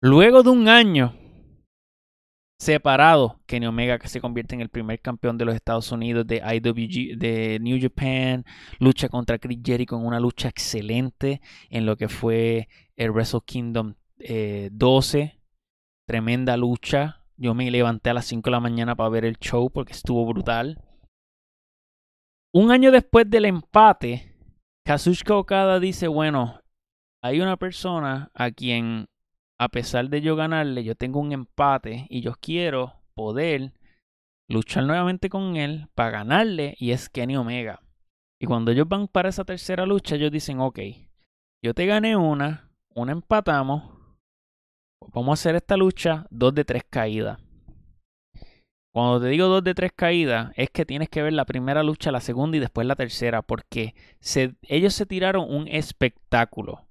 Luego de un año separado, Kenny Omega que se convierte en el primer campeón de los Estados Unidos de IWG, de New Japan, lucha contra Chris Jericho en una lucha excelente en lo que fue el Wrestle Kingdom 12. Eh, Tremenda lucha. Yo me levanté a las 5 de la mañana para ver el show porque estuvo brutal. Un año después del empate, Kazuchika Okada dice, bueno, hay una persona a quien, a pesar de yo ganarle, yo tengo un empate y yo quiero poder luchar nuevamente con él para ganarle y es Kenny Omega. Y cuando ellos van para esa tercera lucha, ellos dicen, ok, yo te gané una, una empatamos. Vamos a hacer esta lucha dos de tres caídas. Cuando te digo dos de tres caídas, es que tienes que ver la primera lucha, la segunda y después la tercera, porque ellos se tiraron un espectáculo.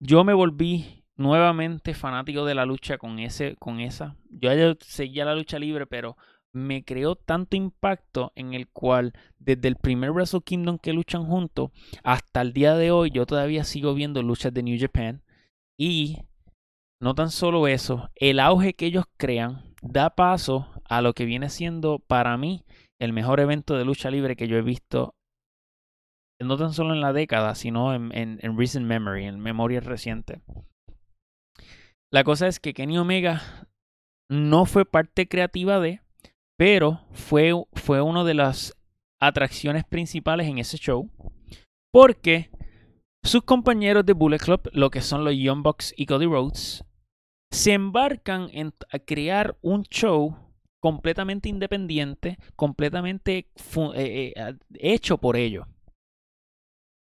Yo me volví nuevamente fanático de la lucha con, ese, con esa. Yo seguía la lucha libre, pero me creó tanto impacto en el cual desde el primer Wrestle Kingdom que luchan juntos hasta el día de hoy yo todavía sigo viendo luchas de New Japan y no tan solo eso, el auge que ellos crean da paso a lo que viene siendo para mí el mejor evento de lucha libre que yo he visto no tan solo en la década, sino en, en recent memory, en memoria reciente. La cosa es que Kenny Omega no fue parte creativa de, pero fue, fue una de las atracciones principales en ese show. Porque sus compañeros de Bullet Club, lo que son los Young Bucks y Cody Rhodes, se embarcan en crear un show completamente independiente, completamente eh, eh, hecho por ellos.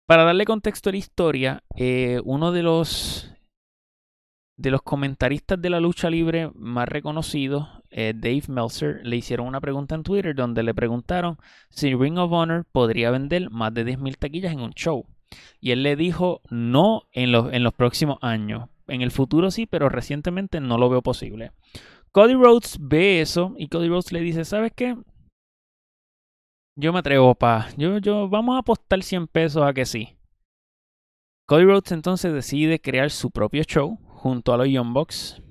Para darle contexto a la historia, eh, uno de los de los comentaristas de la lucha libre más reconocidos, Dave Meltzer, le hicieron una pregunta en Twitter donde le preguntaron si Ring of Honor podría vender más de 10.000 taquillas en un show. Y él le dijo no en los, en los próximos años. En el futuro sí, pero recientemente no lo veo posible. Cody Rhodes ve eso y Cody Rhodes le dice, ¿sabes qué? Yo me atrevo, pa. Yo, yo, vamos a apostar 100 pesos a que sí. Cody Rhodes entonces decide crear su propio show junto a los Young Bucks.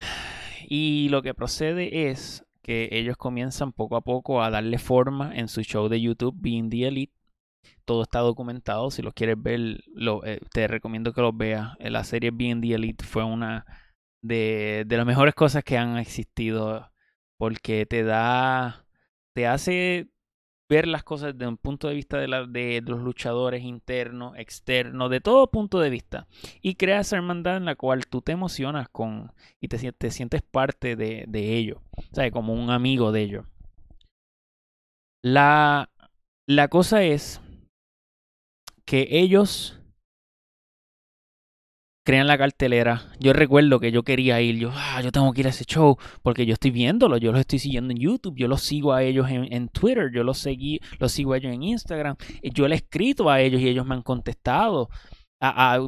Y lo que procede es que ellos comienzan poco a poco a darle forma en su show de YouTube Being the Elite. Todo está documentado. Si lo quieres ver, lo, eh, te recomiendo que lo veas. Eh, la serie the Elite fue una de, las mejores cosas que han existido. Porque te da. Te hace ver las cosas desde un punto de vista de, los luchadores internos, externos, de todo punto de vista. Y creas esa hermandad en la cual tú te emocionas con y te, te sientes parte de, de ello, ¿sabes? Como un amigo de ellos. La, la cosa es que ellos crean la cartelera. Yo recuerdo que yo quería ir, yo, ah, yo tengo que ir a ese show porque yo estoy viéndolo, yo los estoy siguiendo en YouTube, yo los sigo a ellos en, Twitter, yo los, seguí, los sigo a ellos en Instagram, yo le he escrito a ellos y ellos me han contestado.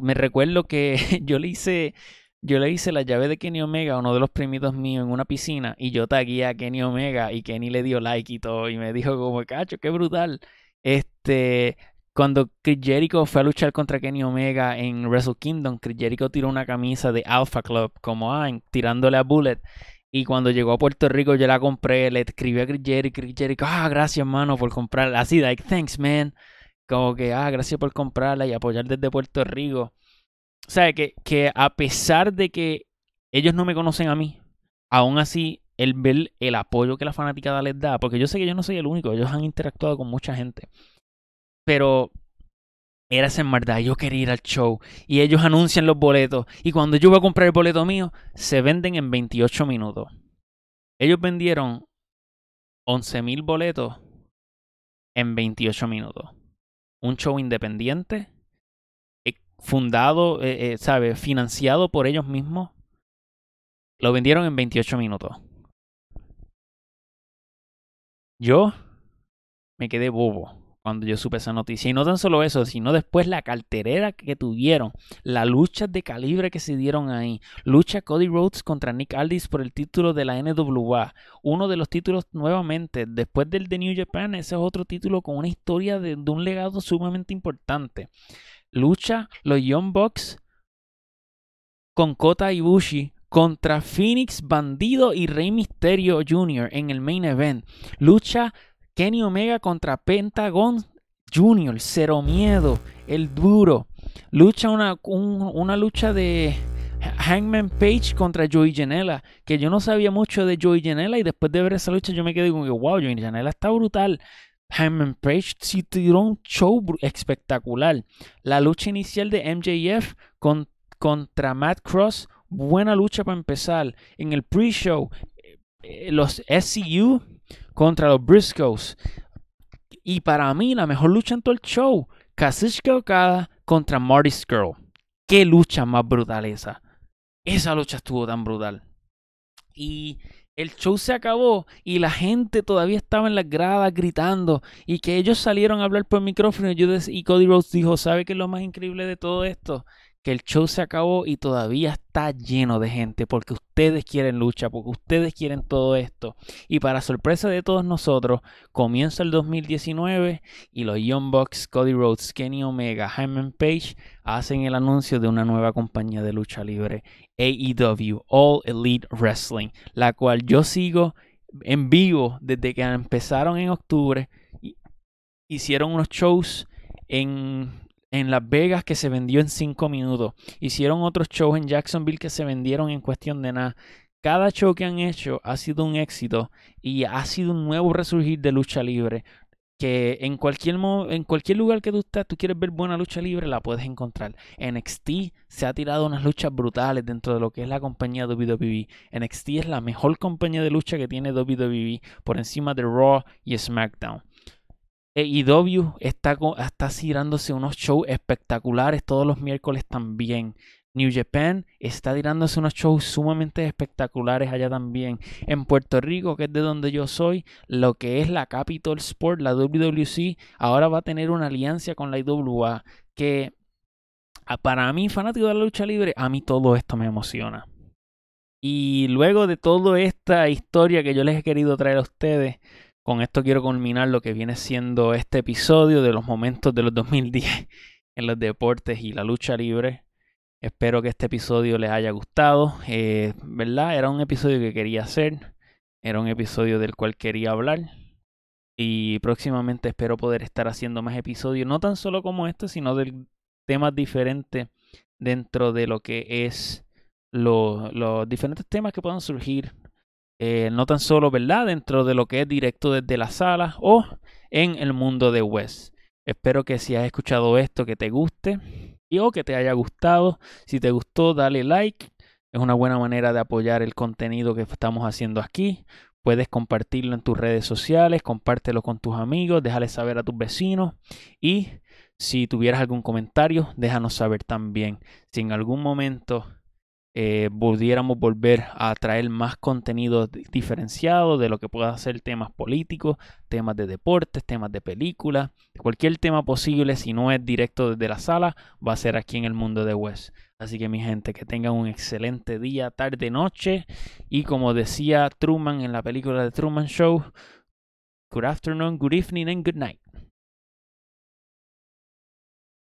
me recuerdo que yo le hice, yo le hice la llave de Kenny Omega uno de los primitos míos en una piscina y yo tagué a Kenny Omega y Kenny le dio like y todo y me dijo como, cacho, qué brutal. Este, cuando Chris Jericho fue a luchar contra Kenny Omega en Wrestle Kingdom, Chris Jericho tiró una camisa de Alpha Club, como ah, tirándole a Bullet. Y cuando llegó a Puerto Rico, yo la compré, le escribí a Chris Jericho, Chris Jericho, ah, gracias, hermano, por comprarla. Así, like, thanks, man. Como que, ah, gracias por comprarla y apoyar desde Puerto Rico. O sea, que, que a pesar de que ellos no me conocen a mí, aún así, el ver el apoyo que la fanaticada les da, porque yo sé que yo no soy el único, ellos han interactuado con mucha gente. Pero era esa verdad, yo quería ir al show y ellos anuncian los boletos y cuando yo voy a comprar el boleto mío, se venden en 28 minutos. Ellos vendieron 11.000 boletos en 28 minutos. Un show independiente, eh, fundado, eh, eh, ¿sabe? Financiado por ellos mismos. Lo vendieron en 28 minutos. Yo me quedé bobo cuando yo supe esa noticia. Y no tan solo eso, sino después la carterera que tuvieron, la lucha de calibre que se dieron ahí. Lucha Cody Rhodes contra Nick Aldis por el título de la NWA. Uno de los títulos nuevamente, después del de New Japan, ese es otro título con una historia de, de un legado sumamente importante. Lucha los Young Bucks con Kota Ibushi contra Phoenix Bandido y Rey Mysterio Jr. en el main event. Lucha Kenny Omega contra Pentagon Jr., Cero Miedo, el duro. Lucha una, una lucha de Hangman Page contra Joey Janela, que yo no sabía mucho de Joey Janela y después de ver esa lucha yo me quedé como que wow, Joey Janela está brutal. Hangman Page sí tiró un show espectacular. La lucha inicial de MJF contra Matt Cross, buena lucha para empezar. En el pre-show, eh, los SCU contra los Briscoes. Y para mí, la mejor lucha en todo el show: Kazuchika Okada contra Marty Skrull. Qué lucha más brutal esa. Esa lucha estuvo tan brutal. Y el show se acabó y la gente todavía estaba en las gradas gritando y que ellos salieron a hablar por micrófono y, y Cody Rhodes dijo, ¿sabe qué es lo más increíble de todo esto? Que el show se acabó y todavía está lleno de gente porque ustedes quieren lucha, porque ustedes quieren todo esto. Y para sorpresa de todos nosotros, comienza el 2019 y los Young Bucks, Cody Rhodes, Kenny Omega, Hyman Page hacen el anuncio de una nueva compañía de lucha libre, AEW, All Elite Wrestling, la cual yo sigo en vivo desde que empezaron en octubre. Hicieron unos shows en en Las Vegas que se vendió en 5 minutos. Hicieron otros shows en Jacksonville que se vendieron en cuestión de nada. Cada show que han hecho ha sido un éxito y ha sido un nuevo resurgir de lucha libre. Que en cualquier, en cualquier lugar que tú estés, tú quieres ver buena lucha libre, la puedes encontrar. NXT se ha tirado unas luchas brutales dentro de lo que es la compañía WWE. NXT es la mejor compañía de lucha que tiene WWE por encima de Raw y SmackDown. AEW está, está tirándose unos shows espectaculares todos los miércoles también. New Japan está tirándose unos shows sumamente espectaculares allá también. En Puerto Rico, que es de donde yo soy, lo que es la Capital Sport, la WWC, ahora va a tener una alianza con la IWA. Que para mí, fanático de la lucha libre, a mí todo esto me emociona. Y luego de toda esta historia que yo les he querido traer a ustedes, con esto quiero culminar lo que viene siendo este episodio de los momentos de los 2010 en los deportes y la lucha libre. Espero que este episodio les haya gustado. Eh, ¿Verdad? Era un episodio que quería hacer. Era un episodio del cual quería hablar. Y próximamente espero poder estar haciendo más episodios, no tan solo como este, sino de temas diferentes dentro de lo que es los diferentes temas que puedan surgir eh, no tan solo, ¿verdad? Dentro de lo que es directo desde la sala o en el mundo de West. Espero que si has escuchado esto que te guste y o que te haya gustado. Si te gustó, dale like. Es una buena manera de apoyar el contenido que estamos haciendo aquí. Puedes compartirlo en tus redes sociales, compártelo con tus amigos, déjale saber a tus vecinos y si tuvieras algún comentario, déjanos saber también. Si en algún momento eh, pudiéramos volver a traer más contenido diferenciado de lo que pueda ser temas políticos, temas de deportes, temas de películas, cualquier tema posible, si no es directo desde la sala, va a ser aquí en el mundo de West. Así que mi gente, que tengan un excelente día, tarde, noche. Y como decía Truman en la película de Truman Show, good afternoon, good evening and good night.